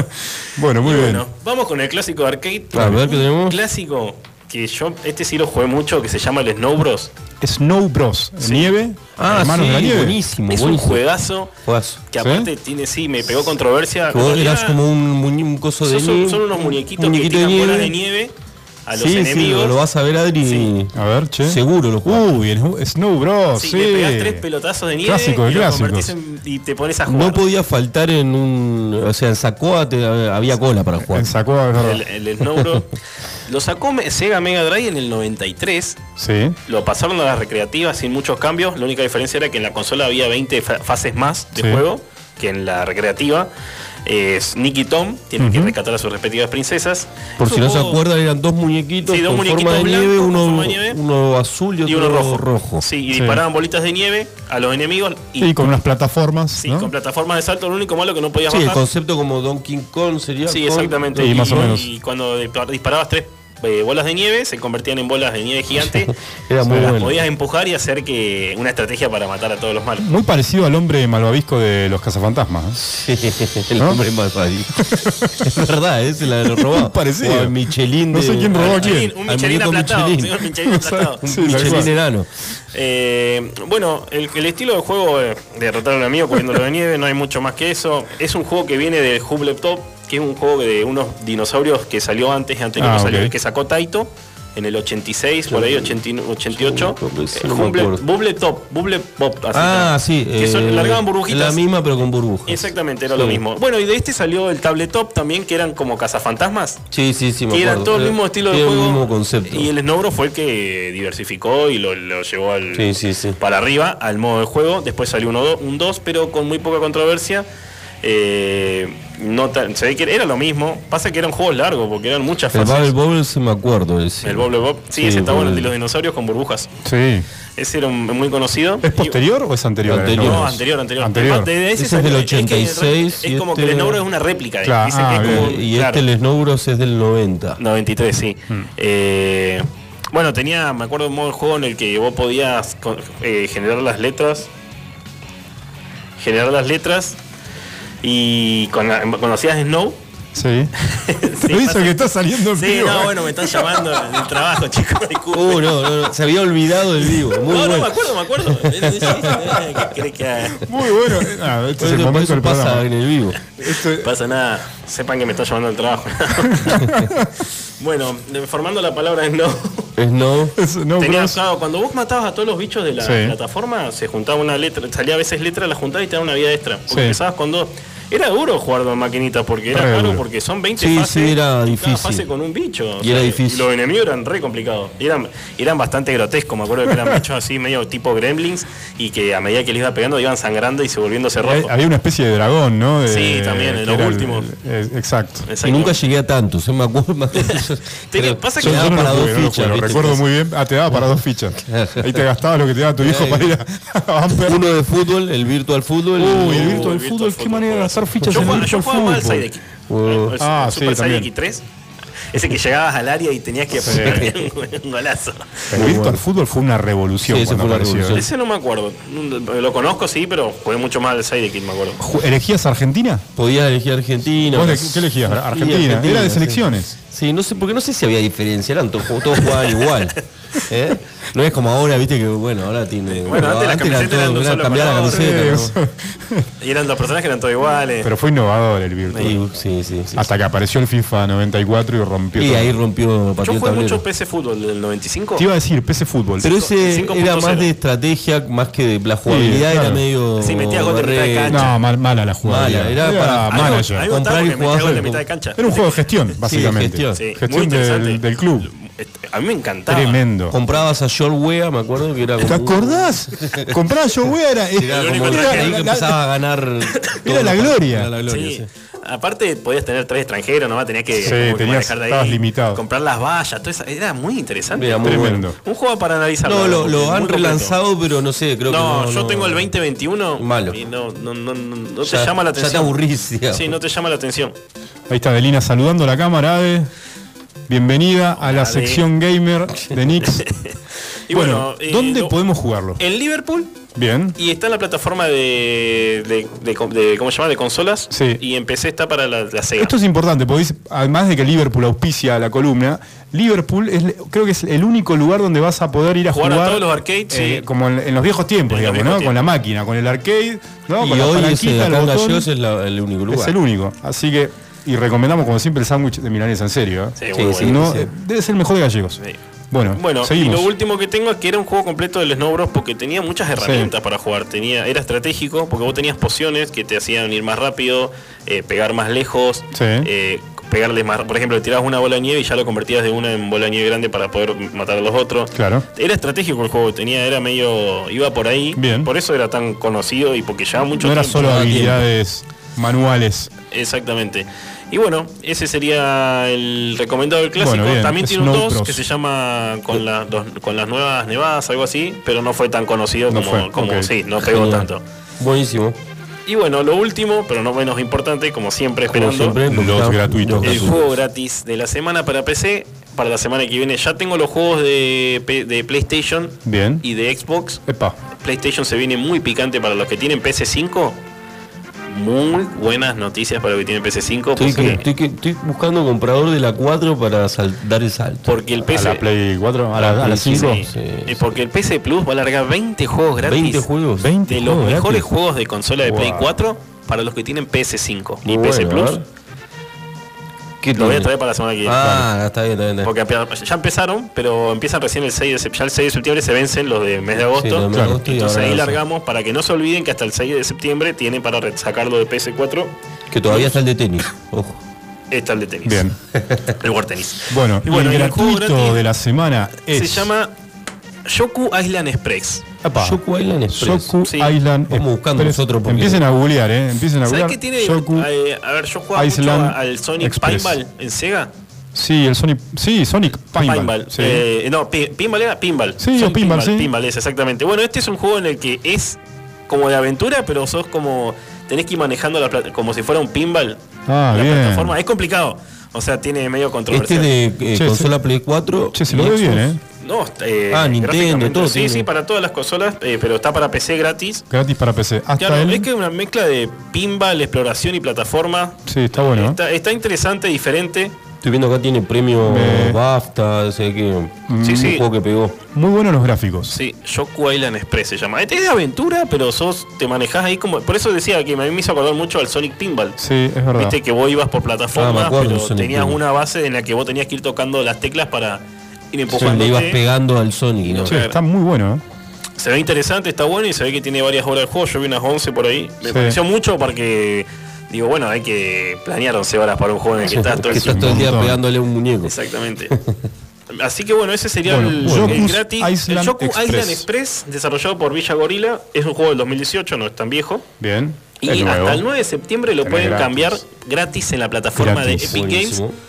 Bueno, muy Y bien. bueno, vamos con el clásico de arcade. A ver, ¿qué tenemos? Un clásico que yo, este sí lo jugué mucho, que se llama el Snow Bros. Snow Bros. Sí. Nieve. Ah, Hermanos sí, de la nieve. buenísimo, Es un juegazo Juegazo. que ¿Sí? aparte tiene, sí, me pegó controversia. Que vos En eras como un, un coso de son, nieve. son unos muñequitos muñequito que de tiran bolas de nieve. A los sí, sí, enemigos. lo, lo vas a ver, Adri. Sí. A ver, che. Seguro lo jugás. Uy, el Snow Bros. Sí, Sí, le pegás tres pelotazos de nieve Clásico y, lo clásicos. convertís en- y te pones a jugar. No podía faltar en un. O sea, en Sacoa te- había cola para jugar. En verdad. el, el Snow Bros. lo sacó Me- Sega Mega Drive en el 93. Sí. Lo pasaron a las recreativas sin muchos cambios. La única diferencia era que en la consola había 20 fa- fases más de Sí. juego que en la recreativa. Es Nick y Tom tienen que Ujú. rescatar a sus respectivas princesas. Por si no se acuerdan, eran dos muñequitos Sí, dos con muñequitos forma de blancos nieve, con uno, forma de nieve. uno azul y otro y uno rojo. rojo. Sí, y Sí. disparaban bolitas de nieve a los enemigos. Y, Y con unas plataformas. sí, ¿no? con plataforma de salto, lo único malo que no podías Sí, el bajar. concepto como Donkey Kong sería. Sí, exactamente. Sí, y, más o menos. y cuando disparabas tres eh, bolas de nieve, se convertían en bolas de nieve gigante. Era muy las bueno. podías empujar y hacer que una estrategia para matar a todos los malos. Muy parecido al hombre malvavisco de los cazafantasmas. ¿eh? el ¿No? hombre malvadito. es verdad, ese la lo robó. Muy parecido. O Michelin No de- sé quién robó a quién. Un Michelin aplatado. Michelin. un Michelin aplatado. Sí, enano. Eh, bueno, el, el estilo de juego de derrotar a un amigo cubriéndolo de nieve, no hay mucho más que eso. Es un juego que viene de Hubble Top, que es un juego de unos dinosaurios que salió antes, anterior Ah, que, salió- ok. que sacó Taito en el 86, por ahí, 80 88. Ese Eh, no me Hubble, acuerdo. Bubble Top, Bubble Pop. así Ah, sí. Que son, eh, largaban burbujitas. La misma, pero con burbujas. Exactamente, era Sí. lo mismo. Bueno, y de este salió el Tabletop también, que eran como cazafantasmas. Sí, sí, sí, me Que eran todo el mismo estilo de era juego. el mismo concepto. Y el Snowbro fue el que diversificó y lo, lo llevó al, Sí, sí, sí. para arriba al modo de juego. Después salió uno, un 2, pero con muy poca controversia. Eh, no tan- se ve que era lo mismo. Pasa que eran juegos largos porque eran muchas El fases. Bubble Bobble se me acuerdo. Ese. El Bobble Bob. Sí, Sí, ese está bueno, el de los dinosaurios con burbujas. Sí. Ese era un- muy conocido. ¿Es posterior o es anterior? Anterior. No, anterior, anterior. Anterior. De- de Ese es del que 86 Es, y como este- que el Snowbro es una réplica. Claro, Dicen que ah, es como un- y claro. este, el Snowbros, es del 90. 93, sí. Hmm. Eh, bueno, tenía, me acuerdo un modo de juego en el que vos podías eh, generar las letras. Generar las letras. Y con, conocías Snow. Sí. Sí, Lo hizo que está saliendo en Sí, vivo. no, bueno, me están llamando del trabajo, chicos. Uh, no, no, no, se había olvidado del vivo. Muy no, no, bueno. me acuerdo, me acuerdo. Muy bueno. Ah, este es el momento del pasa programa. en el vivo. Esto- pasa nada. Sepan que me está llamando del trabajo. bueno, formando la palabra Snow. Snow. es- no, Tenía, Bros. claro, cuando vos matabas a todos los bichos de la Sí. plataforma, se juntaba una letra, salía a veces letra, la juntaba y te daba una vida extra. Porque Sí. empezabas con dos. Era duro jugar con maquinitas porque era duro. porque son 20 Sí, fases. sí, era difícil. Cada fase con un bicho. Y era difícil. Los enemigos eran re complicados. Y eran, eran bastante grotescos. Me acuerdo que eran bichos así, medio tipo gremlins, y que a medida que les iba pegando iban sangrando y se volviéndose rojos. Había una especie de dragón, ¿no? De- Sí, también, en los era el- últimos. el- exacto. Exacto. Y nunca llegué a tanto, se me acuerdo. Pero pasa que daba para dos fichas. recuerdo muy bien. Ah, te daba para dos fichas. Ahí te gastabas lo que te daba tu hijo para ir a. Uno de fútbol, el virtual fútbol. Uy, el virtual fútbol, qué manera fichas yo en el jugaba, yo jugaba al. Uh, El Ah, Super sí, también. Sidekick 3. Ese que llegabas al área y tenías que un golazo. El virtual fútbol fue una revolución Sí, ese cuando fue una apareció. revolución. Ese no me acuerdo. Lo conozco, sí, pero jugué mucho más al Sidekick, me acuerdo. ¿Elegías Argentina? Podías elegir Argentina. ¿Vos de- Brasil. qué elegías? Argentina. Era de sí. selecciones. Sí, no sé, porque no sé si había diferencia, eran todos, todos jugaban igual. ¿Eh? No es como ahora, viste que bueno, ahora tiene. Bueno, antes las camisetas eran de un era solo cambiar la camiseta. ¿no? Y eran los personajes eran todos iguales. Pero fue innovador el Virtua. Sí, sí, sí. sí. Hasta que apareció el FIFA 94 y rompió Y todo. ahí rompió, Yo jugué mucho PC Fútbol del 95. Te iba a decir, PC Fútbol. Pero ese 5.0. era más de estrategia, más que de la jugabilidad, claro. era medio. Sí, metía gol de mitad de cancha. no, mal- mala la jugabilidad. Mala, era para- A mí me- manager. a mí me gustaba Comprar y. Era un juego de gestión, básicamente. gestión. Del club. A mí me encantaba. Tremendo. Comprabas a George Wea, me acuerdo que era ¿Te como. acordás? Comprar yo, güey, era, Era como ahí la- que la- empezaba a ganar. todos la los- gloria. Era la gloria, Sí. sí. Aparte podías tener tres extranjeros, nomás tenías que, Sí, como que tenías- manejar de ahí, estabas limitado. comprar las vallas, todo eso, era muy interesante. Era muy Tremendo. bueno. Un juego para analizar. No, lo, han completo. relanzado, pero no sé, creo No, que no. yo no- tengo el 2021 Malo. y no, no, no, no, no te llama la ya te atención. aburrís, digamos. Sí, no te llama la atención. Ahí está Adelina saludando a la cámara, Ade. Bienvenida a la sección gamer de Nix. Y bueno, bueno, eh, ¿dónde podemos jugarlo? En Liverpool Bien. y está en la plataforma de, de, de- de- ¿cómo se llama? De consolas. Sí. Y en PC está para la, la Sega. Esto es importante, porque además de que Liverpool auspicia la columna, Liverpool es, creo que es el único lugar donde vas a poder ir a Jugar jugar. a todos los arcades, eh, sí. Como en, en los viejos tiempos, En digamos, viejos ¿no? Con la máquina, con el arcade, ¿no? Y con la hoy el. Gallegos es la- el único lugar. Es el único. Así que, y recomendamos como siempre el sándwich de milanesa, en serio. ¿eh? Sí, Sí, bueno. No, sí. debe ser el mejor de gallegos. Sí. Bueno, Bueno, seguimos. y lo último que tengo es que era un juego completo del Snow Bros. porque tenía muchas herramientas para jugar. Tenía, era estratégico porque vos tenías pociones que te hacían ir más rápido, eh, pegar más lejos, Sí. eh, pegarles más. Por ejemplo, tirabas una bola de nieve y ya lo convertías de una en bola de nieve grande para poder matar a los otros. Claro. Era estratégico el juego, tenía, era medio. iba por ahí. Bien. Por eso era tan conocido y porque llevaba mucho no era tiempo. solo Llevaba tiempo. Manuales. Exactamente. Y bueno, ese sería el recomendado del clásico. Bueno, bien, También tiene un Snow 2 Bros. que se llama con, la- dos- con las nuevas nevadas, algo así, pero no fue tan conocido No como, fue, como sí, no pegó Genial. tanto. Buenísimo. Y bueno, lo último, pero no menos importante, como siempre Como esperando, siempre, Los gratuitos. el juego gratis de la semana para PC. Para la semana que viene ya tengo los juegos de, de PlayStation Bien. y de Xbox. Epa. PlayStation se viene muy picante para los que tienen PC5. Muy buenas noticias para los que tienen PC5. Estoy, porque- que- estoy, que- estoy buscando un comprador de la 4 para sal- dar el salto. Porque el A PC. la Play 4, a la, a la Sí, 5. Sí, Sí, sí. porque el PC Plus va a largar 20 juegos gratis. 20 juegos. 20 de los juegos mejores gratis. juegos de consola de Play Wow. 4 para los que tienen PS5 y Muy PC bueno, Plus. ¿Qué Lo voy a traer para la semana que viene. Ah, está bien, está bien. está bien. Porque ya empezaron, pero empiezan recién el 6 de septiembre. Ya el 6 de septiembre se vencen los de mes de agosto. Sí, de mes de agosto y Entonces ahí largamos para que no se olviden que hasta el 6 de septiembre tienen para sacarlo de PS4. Que todavía está el de tenis. Ojo. Está el de tenis. Bien. El War Tennis. Bueno, Y bueno, y y el gratuito gratis de la semana es. Se llama Yoku Island Express. Yoku Island Express. Yoku Sí. Island Vamos buscando Express. nosotros porque- Empiecen a googlear, ¿eh? Empiecen a ¿Sabes googlear. qué tiene? Yoku. Eh, a ver, yo jugaba Island mucho al Sonic Express. Pinball en Sega. Sí, el Sonic. Sí, Sonic Pinball. Pinball. Sí. Eh, no, pi- Pinball era Pinball. Sí, Son o Pinball, sí. Pinball es exactamente. Bueno, este es un juego en el que es como de aventura, pero sos como. Tenés que ir manejando la plata- como si fuera un pinball. Ah, la bien. plataforma. Es complicado. O sea, tiene medio Este controversial. es de eh, Che, consola Play 4. Che, se lo ve bien, ¿eh? No, eh, Ah, Nintendo, todo Sí, tiene. sí, para todas las consolas, eh, pero está para PC gratis. Gratis para PC. Hasta Claro, el- es que es una mezcla de pinball, exploración y plataforma. Sí, está bueno. Está, está interesante, diferente. Estoy viendo acá tiene premio Me- BAFTA, o sea que. Sí, un sí. juego que pegó. Muy buenos los gráficos. Sí, Yoku Island Express se llama. Este es de aventura, pero sos, te manejás ahí como. Por eso decía que a mí me hizo acordar mucho al Sonic Pinball. Sí, es verdad. Viste que vos ibas por Ah, plataformas, acuerdo pero tenías Pinball. una base en la que vos tenías que ir tocando las teclas para ir empujando. le ibas pegando al Sonic, está muy bueno, ¿eh? Se ve interesante, está bueno y se ve que tiene varias horas de juego. Yo vi unas 11 por ahí. Me Sí. pareció mucho porque. Digo, bueno, hay que planear 11 horas para un juego en el que estás todo que el estás todo el día pegándole a un muñeco. Exactamente. Así que bueno, ese sería Bueno, el, el gratis. Island el Yoku Express. Island Express, desarrollado por Villa Gorila, es un juego del 2018, no es tan viejo. Bien. Y hasta el 9 de septiembre lo Tenés pueden gratis. cambiar gratis en la plataforma Gratis. de Epic Buenísimo. Games.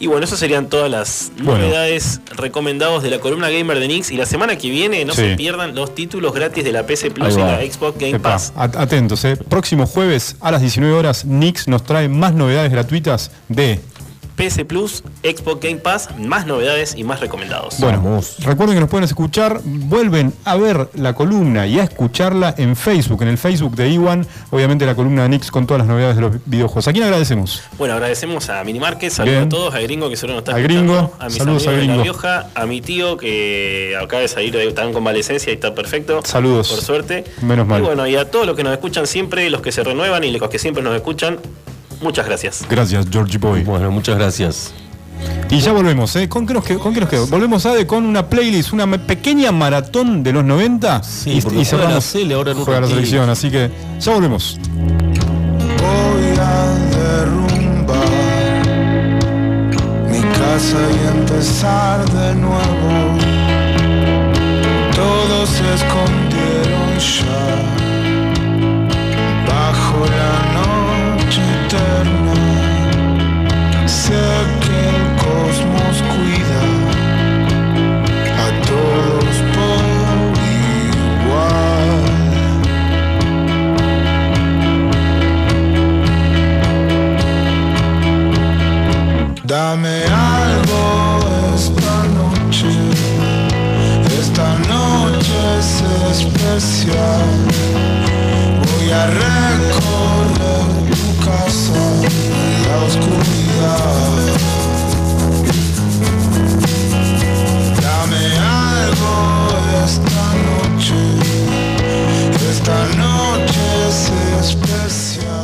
Y bueno, esas serían todas las Bueno. novedades recomendados de la columna gamer de Nix. Y la semana que viene no Sí. se pierdan los títulos gratis de la PC Plus y la Xbox Game Epa, Pass. at- atentos, ¿eh? Próximo jueves a las 19 horas, Nix nos trae más novedades gratuitas de PS Plus, Xbox Game Pass, más novedades y más recomendados. Bueno, recuerden que nos pueden escuchar, vuelven a ver la columna y a escucharla en Facebook, en el Facebook de Iwan, obviamente la columna de Nix con todas las novedades de los videojuegos. ¿A quién agradecemos? Bueno, agradecemos a Minimarket, saludos Bien. a todos, a Gringo que seguro nos está A Gringo, a mis saludos amigos a de Gringo. La Rioja, a mi tío que acaba de salir de está en convalecencia y está perfecto. Saludos. Por suerte. Menos mal. Y bueno, y a todos los que nos escuchan siempre, los que se renuevan y los que siempre nos escuchan, muchas gracias. Gracias, Georgie Boy. Bueno, muchas gracias. Y ya volvemos, ¿eh? ¿Con qué nos quedó? ¿Con qué nos quedó? Volvemos a con una playlist, una pequeña maratón de los 90 y, porque y la cerramos. Cele ahora en un juega la selección, así que ya volvemos. Voy a derrumbar mi casa y empezar de nuevo. Todos se escondieron ya Dame algo esta noche, esta noche es especial. Voy a recorrer tu casa la oscuridad. Dame algo esta noche, esta noche es especial,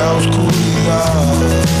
en la oscuridad.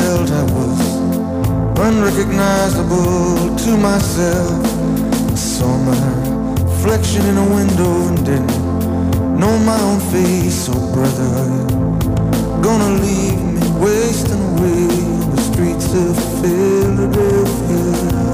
Felt. I was unrecognizable to myself. I saw my reflection in a window and didn't know my own face. Oh, brother, gonna leave me wasting away on the streets of Philadelphia?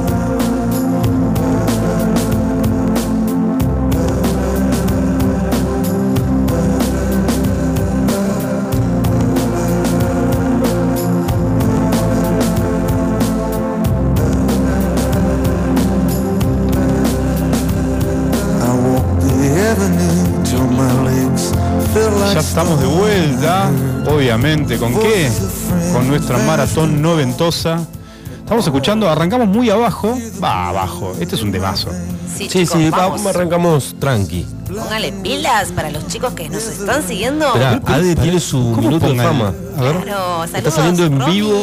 Estamos de vuelta, obviamente, ¿con qué? Con nuestra maratón noventosa. Estamos escuchando, arrancamos muy abajo, va abajo, este es un temazo. Sí, Sí, chicos, sí, va- vamos. arrancamos tranqui. Póngale pilas para los chicos que nos están siguiendo. Esperá, Ade tiene su ¿Cómo minuto de fama. A ver. Claro, Está saliendo en Romy. vivo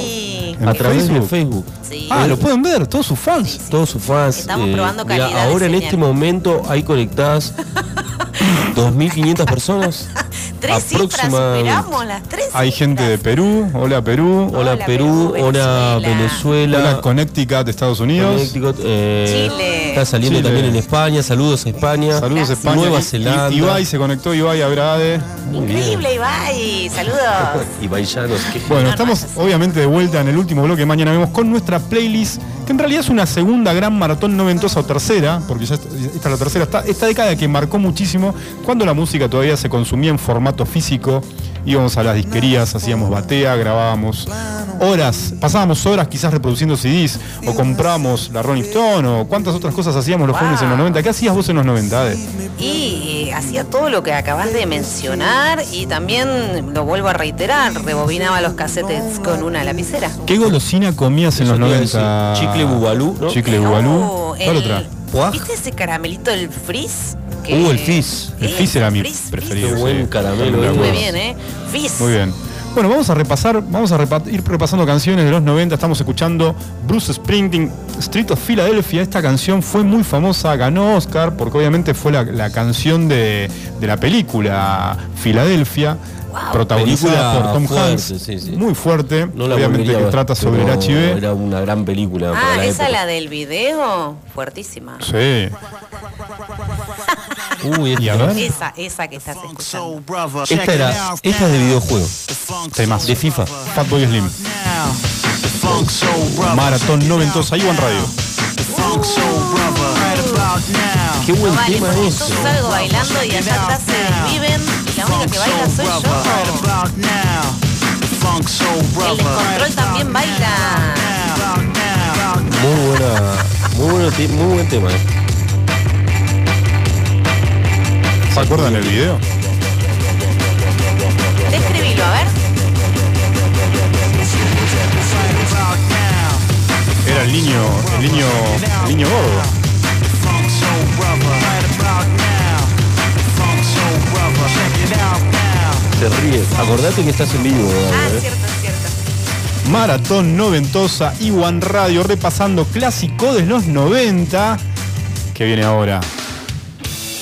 ¿En a través Facebook? de Facebook. Sí. Ah, lo pueden ver, todos sus fans. Todos sus fans. Estamos probando mirá, calidad de ahora en este momento hay conectadas 2.500 personas. Tres cifras, superamos las tres Hay gente de Perú, hola Perú, Hola, Hola, Perú, Perú, hola Venezuela. Hola Connecticut, Estados Unidos. Connecticut, eh, Chile. Está saliendo Chile. también en España. Saludos a España. Saludos. España. Nueva Zelanda. I- Ibai se conectó, Ibai Abrade. Muy bien. Increíble, Ibai. Saludos. Y Llanos, qué Bueno, No, estamos obviamente de vuelta en el último bloque. Mañana vemos con nuestra playlist, que en realidad es una segunda gran maratón noventosa o tercera, porque ya esta esta es la tercera. Esta, esta década que marcó muchísimo cuando la música todavía se consumía en formato físico. Íbamos a las disquerías, hacíamos batea, grabábamos horas, pasábamos horas quizás reproduciendo CDs, o comprábamos la Rolling Stone, o cuántas otras cosas hacíamos los jóvenes en los 90. ¿Qué hacías vos en los 90? Ade? Y eh, hacía todo lo que acabas de mencionar y también, lo vuelvo a reiterar, rebobinaba los casetes con una lapicera. ¿Qué golosina comías en Eso los te iba a 90? decir. Chicle Bubalú, ¿no? Chicle Bubalú. ¿Cuál el- otra? ¿Viste ese caramelito, el frizz? Uh, el Fizz. El Eh, Fizz era mi Frizz, preferido. Qué buen caramelo, Me eh. Muy bien, ¿eh? Fizz. Muy bien. Bueno, vamos a repasar, vamos a repa- ir repasando canciones de los 90. Estamos escuchando Bruce Springsteen, Street of Philadelphia. Esta canción fue muy famosa, ganó Oscar, porque obviamente fue la, la canción de, de la película Filadelfia, protagonizada por Tom fuerte, Hanks. sí, sí. Muy fuerte, No la obviamente que trata sobre el HIV. Era una gran película. para Ah, la esa época. la del video, fuertísima. Sí. Uy, esta. Esa, esa que estás escuchando. esta era, esta es de videojuego. Temas. De FIFA. Fatboy Slim. Maratón noventosa, Iwan Radio. Qué buen No vale, tema porque es. yo salgo bailando y allá atrás se desviven y la única que baila soy yo. El descontrol también baila. Muy buena, muy, bueno te- muy buen tema. eh. ¿Se acuerdan el video? Describilo, a ver. Era el niño, el niño, el niño gordo. Se ríe. Acordate que estás en vivo. Ah, Dani, eh. cierto, cierto. Maratón noventosa, Iwan Radio, repasando clásico de los 90. que viene ahora?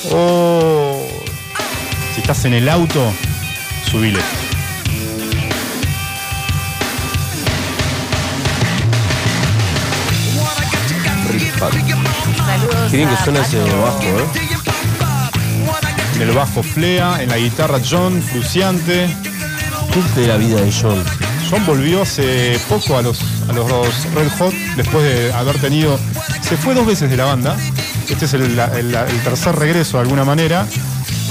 Oh. Si estás en el auto, subile. Bien que suena ese bajo, ¿eh? En el bajo Flea, en la guitarra John, Fruciante. ¿Qué es de la vida de John? John volvió hace poco a los, a los Red Hot después de haber tenido. Se fue dos veces de la banda. Este es el, la- el- el tercer regreso de alguna manera.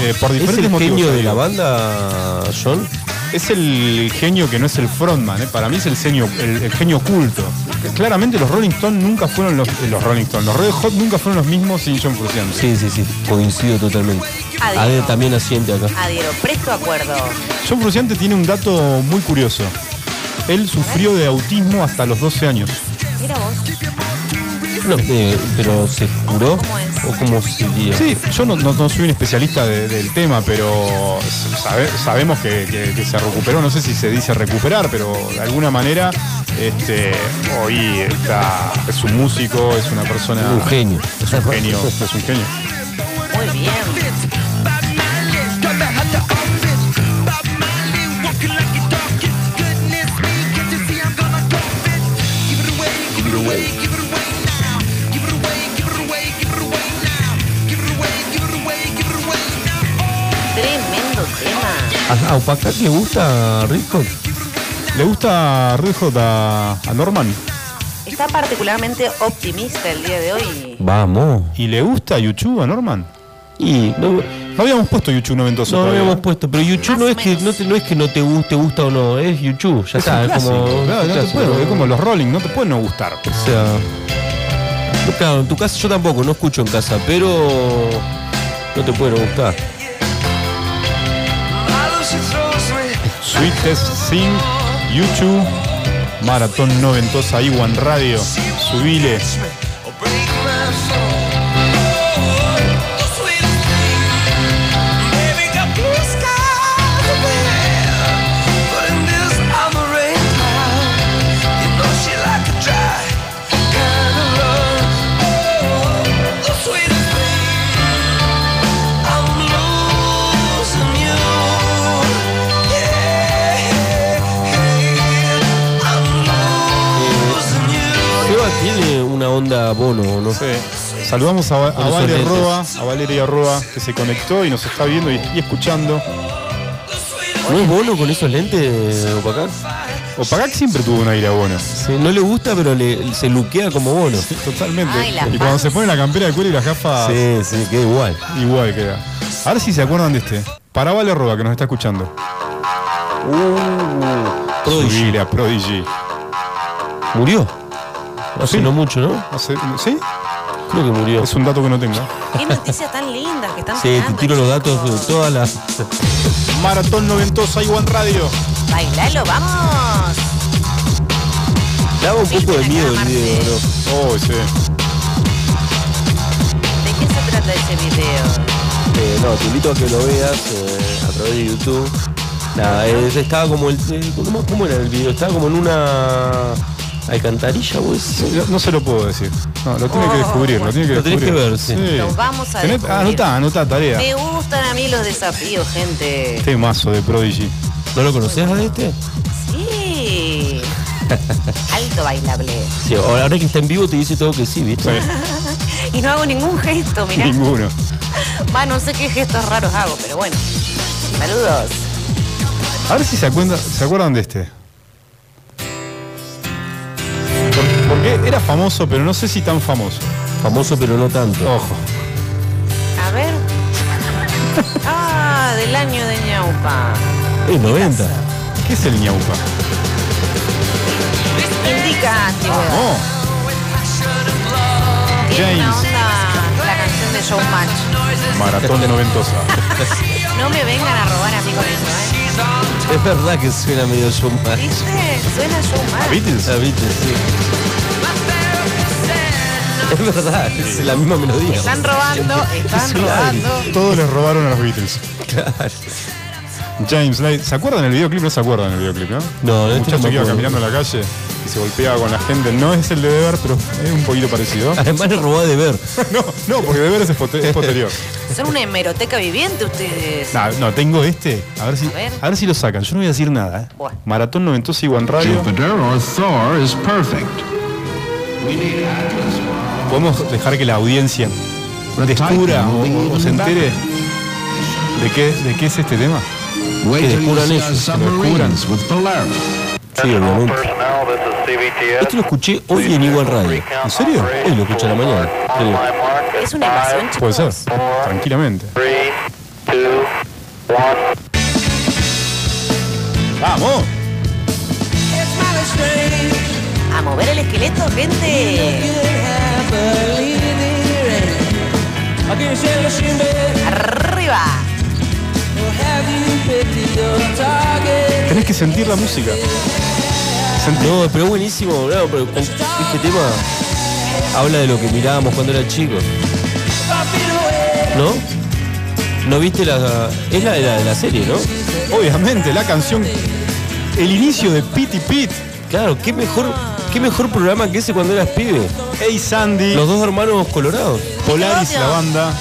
Eh, por ¿Es diferentes el motivos. genio de la banda, John? Es el genio que no es el frontman, ¿eh? para mí es el genio, el, el genio oculto. Claramente los Rolling Stones nunca fueron los, eh, los Rolling Stones, los Red Hot nunca fueron los mismos sin John Frusciante. Sí, sí, sí. Coincido totalmente. Adhiero. Ade también asiente acá. Adhiero, presto acuerdo. John Frusciante tiene un dato muy curioso. Él sufrió de autismo hasta los 12 años. Mira vos. Pero ¿se curó? ¿O cómo sería? Sí, yo no, no- no soy un especialista de- del tema, pero sabe- sabemos que, que- que se recuperó, no sé si se dice recuperar, pero de alguna manera este, hoy está, es un músico, es una persona... Un genio. Es un genio, es un genio. Muy bien. ¿A Opacat le gusta Red Hot? ¿Le gusta Red Hot a, a Norman? Está particularmente optimista el día de hoy. Vamos. ¿Y le gusta YouTube a Norman? Y no, No habíamos puesto YouTube noventoso. no todavía. habíamos puesto, pero YouTube Más no es que no, te, no es que no te guste, gusta o no, es YouTube, ya Es está, es como, clásico, claro, no te clásico, puede- ¿no? es como los Rolling, no te pueden no gustar. O sea, no, claro, en tu casa yo tampoco, no escucho en casa, pero no te puede no gustar. Sweetest Thing, YouTube, Maratón Noventosa, Iwan Radio, subile. Bono, ¿no? Sí. Saludamos a, a Vale. Roa, a Valeria Roa, que se conectó y nos está viendo y, y escuchando. ¿No es bono con esos lentes, Opacat? Opagac siempre tuvo un aire a. Sí, no le gusta, pero le, se luquea como bono. Totalmente. Ay, y cuando se pone la campera de cuero y las gafas, Sí, sí, queda igual. igual queda. A ver si se acuerdan de este. Para Vale Roa, que nos está escuchando. Prodigy. Subile a Prodigy. Murió. Hace Sí. no mucho, ¿no? Sé, ¿Sí? Creo que murió. Es un dato que no tengo. Qué noticias tan lindas que están Sí, te tiro los datos de todas las. Maratón Noventosa, Iwan Radio. Bailalo, vamos. Daba un poco de miedo el video. ¿no? Oh, sí. ¿De qué se trata ese video? Eh, no, te invito a que lo veas eh, a través de YouTube. Nada, es- estaba como el. eh, ¿cómo, cómo era el video? Estaba como en una alcantarilla, pues. No, no se lo puedo decir. No, lo tiene que descubrir, lo tiene que Lo tenés descubrir. que ver, sí. Lo vamos a Tenés- descubrir. Anotá, anotá, tarea. Me gustan a mí los desafíos, gente. Temazo de Prodigy. ¿No lo conocés a este? Sí. Alto bailable. Sí, ahora que está en vivo te dice todo que sí, ¿viste? Y no hago ningún gesto, mirá. Ninguno. Va, no sé qué gestos raros hago, pero bueno. Saludos. A ver si se acuerdan, se acuerdan de este. Era famoso, pero no sé si tan famoso. Famoso pero no tanto. Ojo. A ver. Ah, del año de ñaupa. Es 90. ¿Qué es el ñaupa? Indica antigüedad. Oh, Tiene una James. onda la canción de Showmatch. Maratón Noventosa. No me vengan a robar a mí con eso, Es verdad que suena medio showman. ¿eh? ¿Viste? Suena Showmatch. Beatles. La viste, sí. Es verdad, es la misma melodía. Están robando, están robando. Todos les robaron a los Beatles. Claro. James Light. ¿Se acuerdan del videoclip? No se acuerdan del videoclip, ¿no? No, El este muchacho que iba caminando en la calle y se golpeaba con la gente. No es el de Deber, pero es un poquito parecido. Además le robó de ver. no, no, porque Deber es, posterior. Son una hemeroteca viviente ustedes. No, no, tengo este. A ver si, A ver. a ver si lo sacan. Yo no voy a decir nada. ¿eh? Bueno. Maratón Noventosa Iguan Radio. Jupiter or Thor is perfect. Podemos dejar que la audiencia descubra o, o se entere de qué, de qué es este tema. Descubran our que lo descubran. submarines with Polaris. Sí, obviamente. Esto lo escuché hoy en Igual Radio. ¿En serio? Hoy lo escuché a la mañana. Sí. Es una invasión, chicos. Puede ser. Tranquilamente. ¡Vamos! A mover el esqueleto, gente. Arriba. Tenés que sentir la música. Sentir- No, pero buenísimo, claro, pero con este tema habla de lo que mirábamos cuando era chicos. ¿No? ¿No viste la. Es la de la, de la serie, ¿no? Obviamente, la canción. El inicio de Pit y Pit. Claro, qué mejor, qué mejor programa que ese cuando eras pibe. Hey Sandy. Los dos hermanos colorados. Polaris, la banda.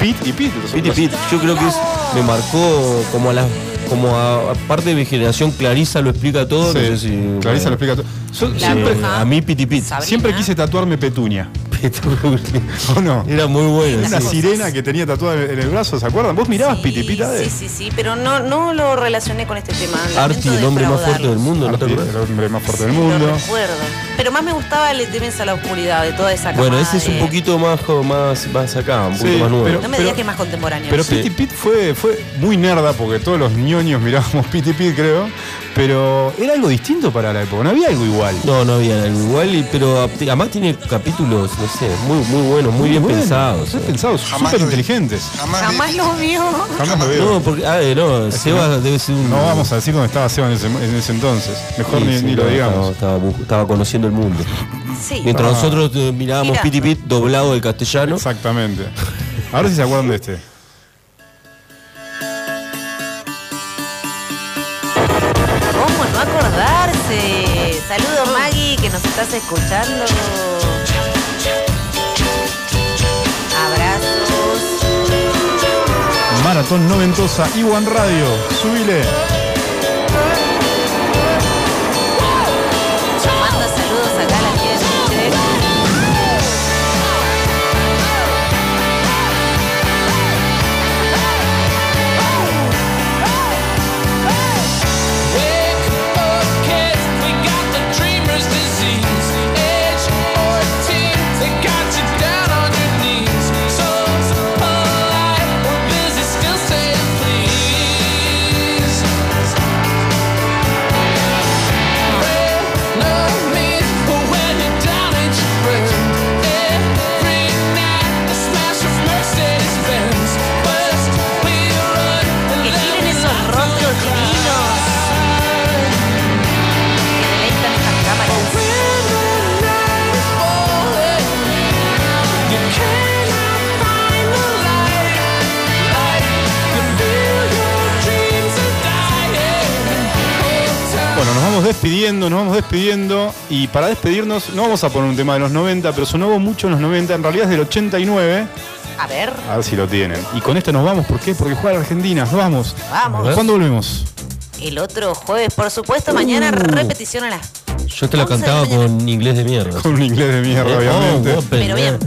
Pit y Pit. Pit y. Pit, yo creo que es, me marcó como a la como a, a parte de mi generación, Clarisa lo explica todo. Sí, no sé si- Clarisa lo explica todo. Yo Sí, siempre, bruja. a mí Pit y Pit. Sabrina. siempre quise tatuarme petunia. ¿O no? Era muy bueno. Una sí. sirena que tenía tatuada en el brazo, ¿se acuerdan? ¿Vos mirabas Piti Pita de? Sí, sí, sí, pero no, no lo relacioné con este tema. Arti, el hombre más fuerte del mundo, ¿no te acuerdas? el hombre más fuerte del mundo. recuerdo. Pero más me gustaba el Temes a la oscuridad de toda esa Bueno, ese es un poquito más, más, más acá, un poquito Sí, más nuevo. pero- No me digas que es más contemporáneo. Pero Sí. Piti Pit fue, fue muy nerda porque todos los ñoños mirábamos Piti Pit, creo. Pero era algo distinto para la época, no había algo igual. No, no había algo igual, y- pero además tiene capítulos, no sé, muy, muy buenos, muy, bien bueno, pensados. Pensados, súper inteligentes. Jamás lo vio. Jamás lo veo. No, porque, ah, eh, no, Seba debe ser un. No vamos a decir dónde estaba Seba en ese, en ese entonces. Mejor Sí, ni, sí, ni lo digamos. Estaba, estaba conociendo el mundo. Sí. Mientras Ah. nosotros eh, mirábamos Mira. Piti Pit doblado del castellano. Exactamente. Ahora si se acuerdan de este. ¿Cómo no acordarse? Saludo Maggie, que nos estás escuchando. Abrazos. Maratón Noventosa, Iwan Radio. Subile. Despidiendo, nos vamos despidiendo. Y para despedirnos, no vamos a poner un tema de los 90, pero sonó mucho en los 90. En realidad es del 89. A ver, A ver si lo tienen. Y con este nos vamos. ¿Por qué? Porque juega la Argentina. Nos vamos. vamos. ¿Cuándo volvemos? El otro jueves, por supuesto, mañana repetición a las. Yo te la 11 de la cantaba con inglés de mierda. Con un inglés de mierda, Oh, obviamente. Pero bien. eh.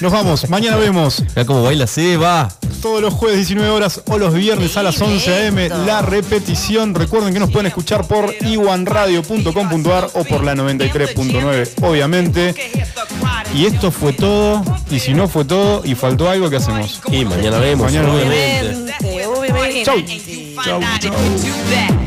Nos vamos. Mañana vemos. Mirá cómo baila Seba. Todos los jueves 19 horas o los viernes a las 11 a.m. La repetición. Recuerden que nos pueden escuchar por iwanradio.com.ar o por la 93.9, obviamente. Y esto fue todo. Y si no fue todo y faltó algo, ¿qué hacemos? Y mañana vemos, Mañana vemos. obviamente. Obviamente, obviamente. Chau. Chau, chau.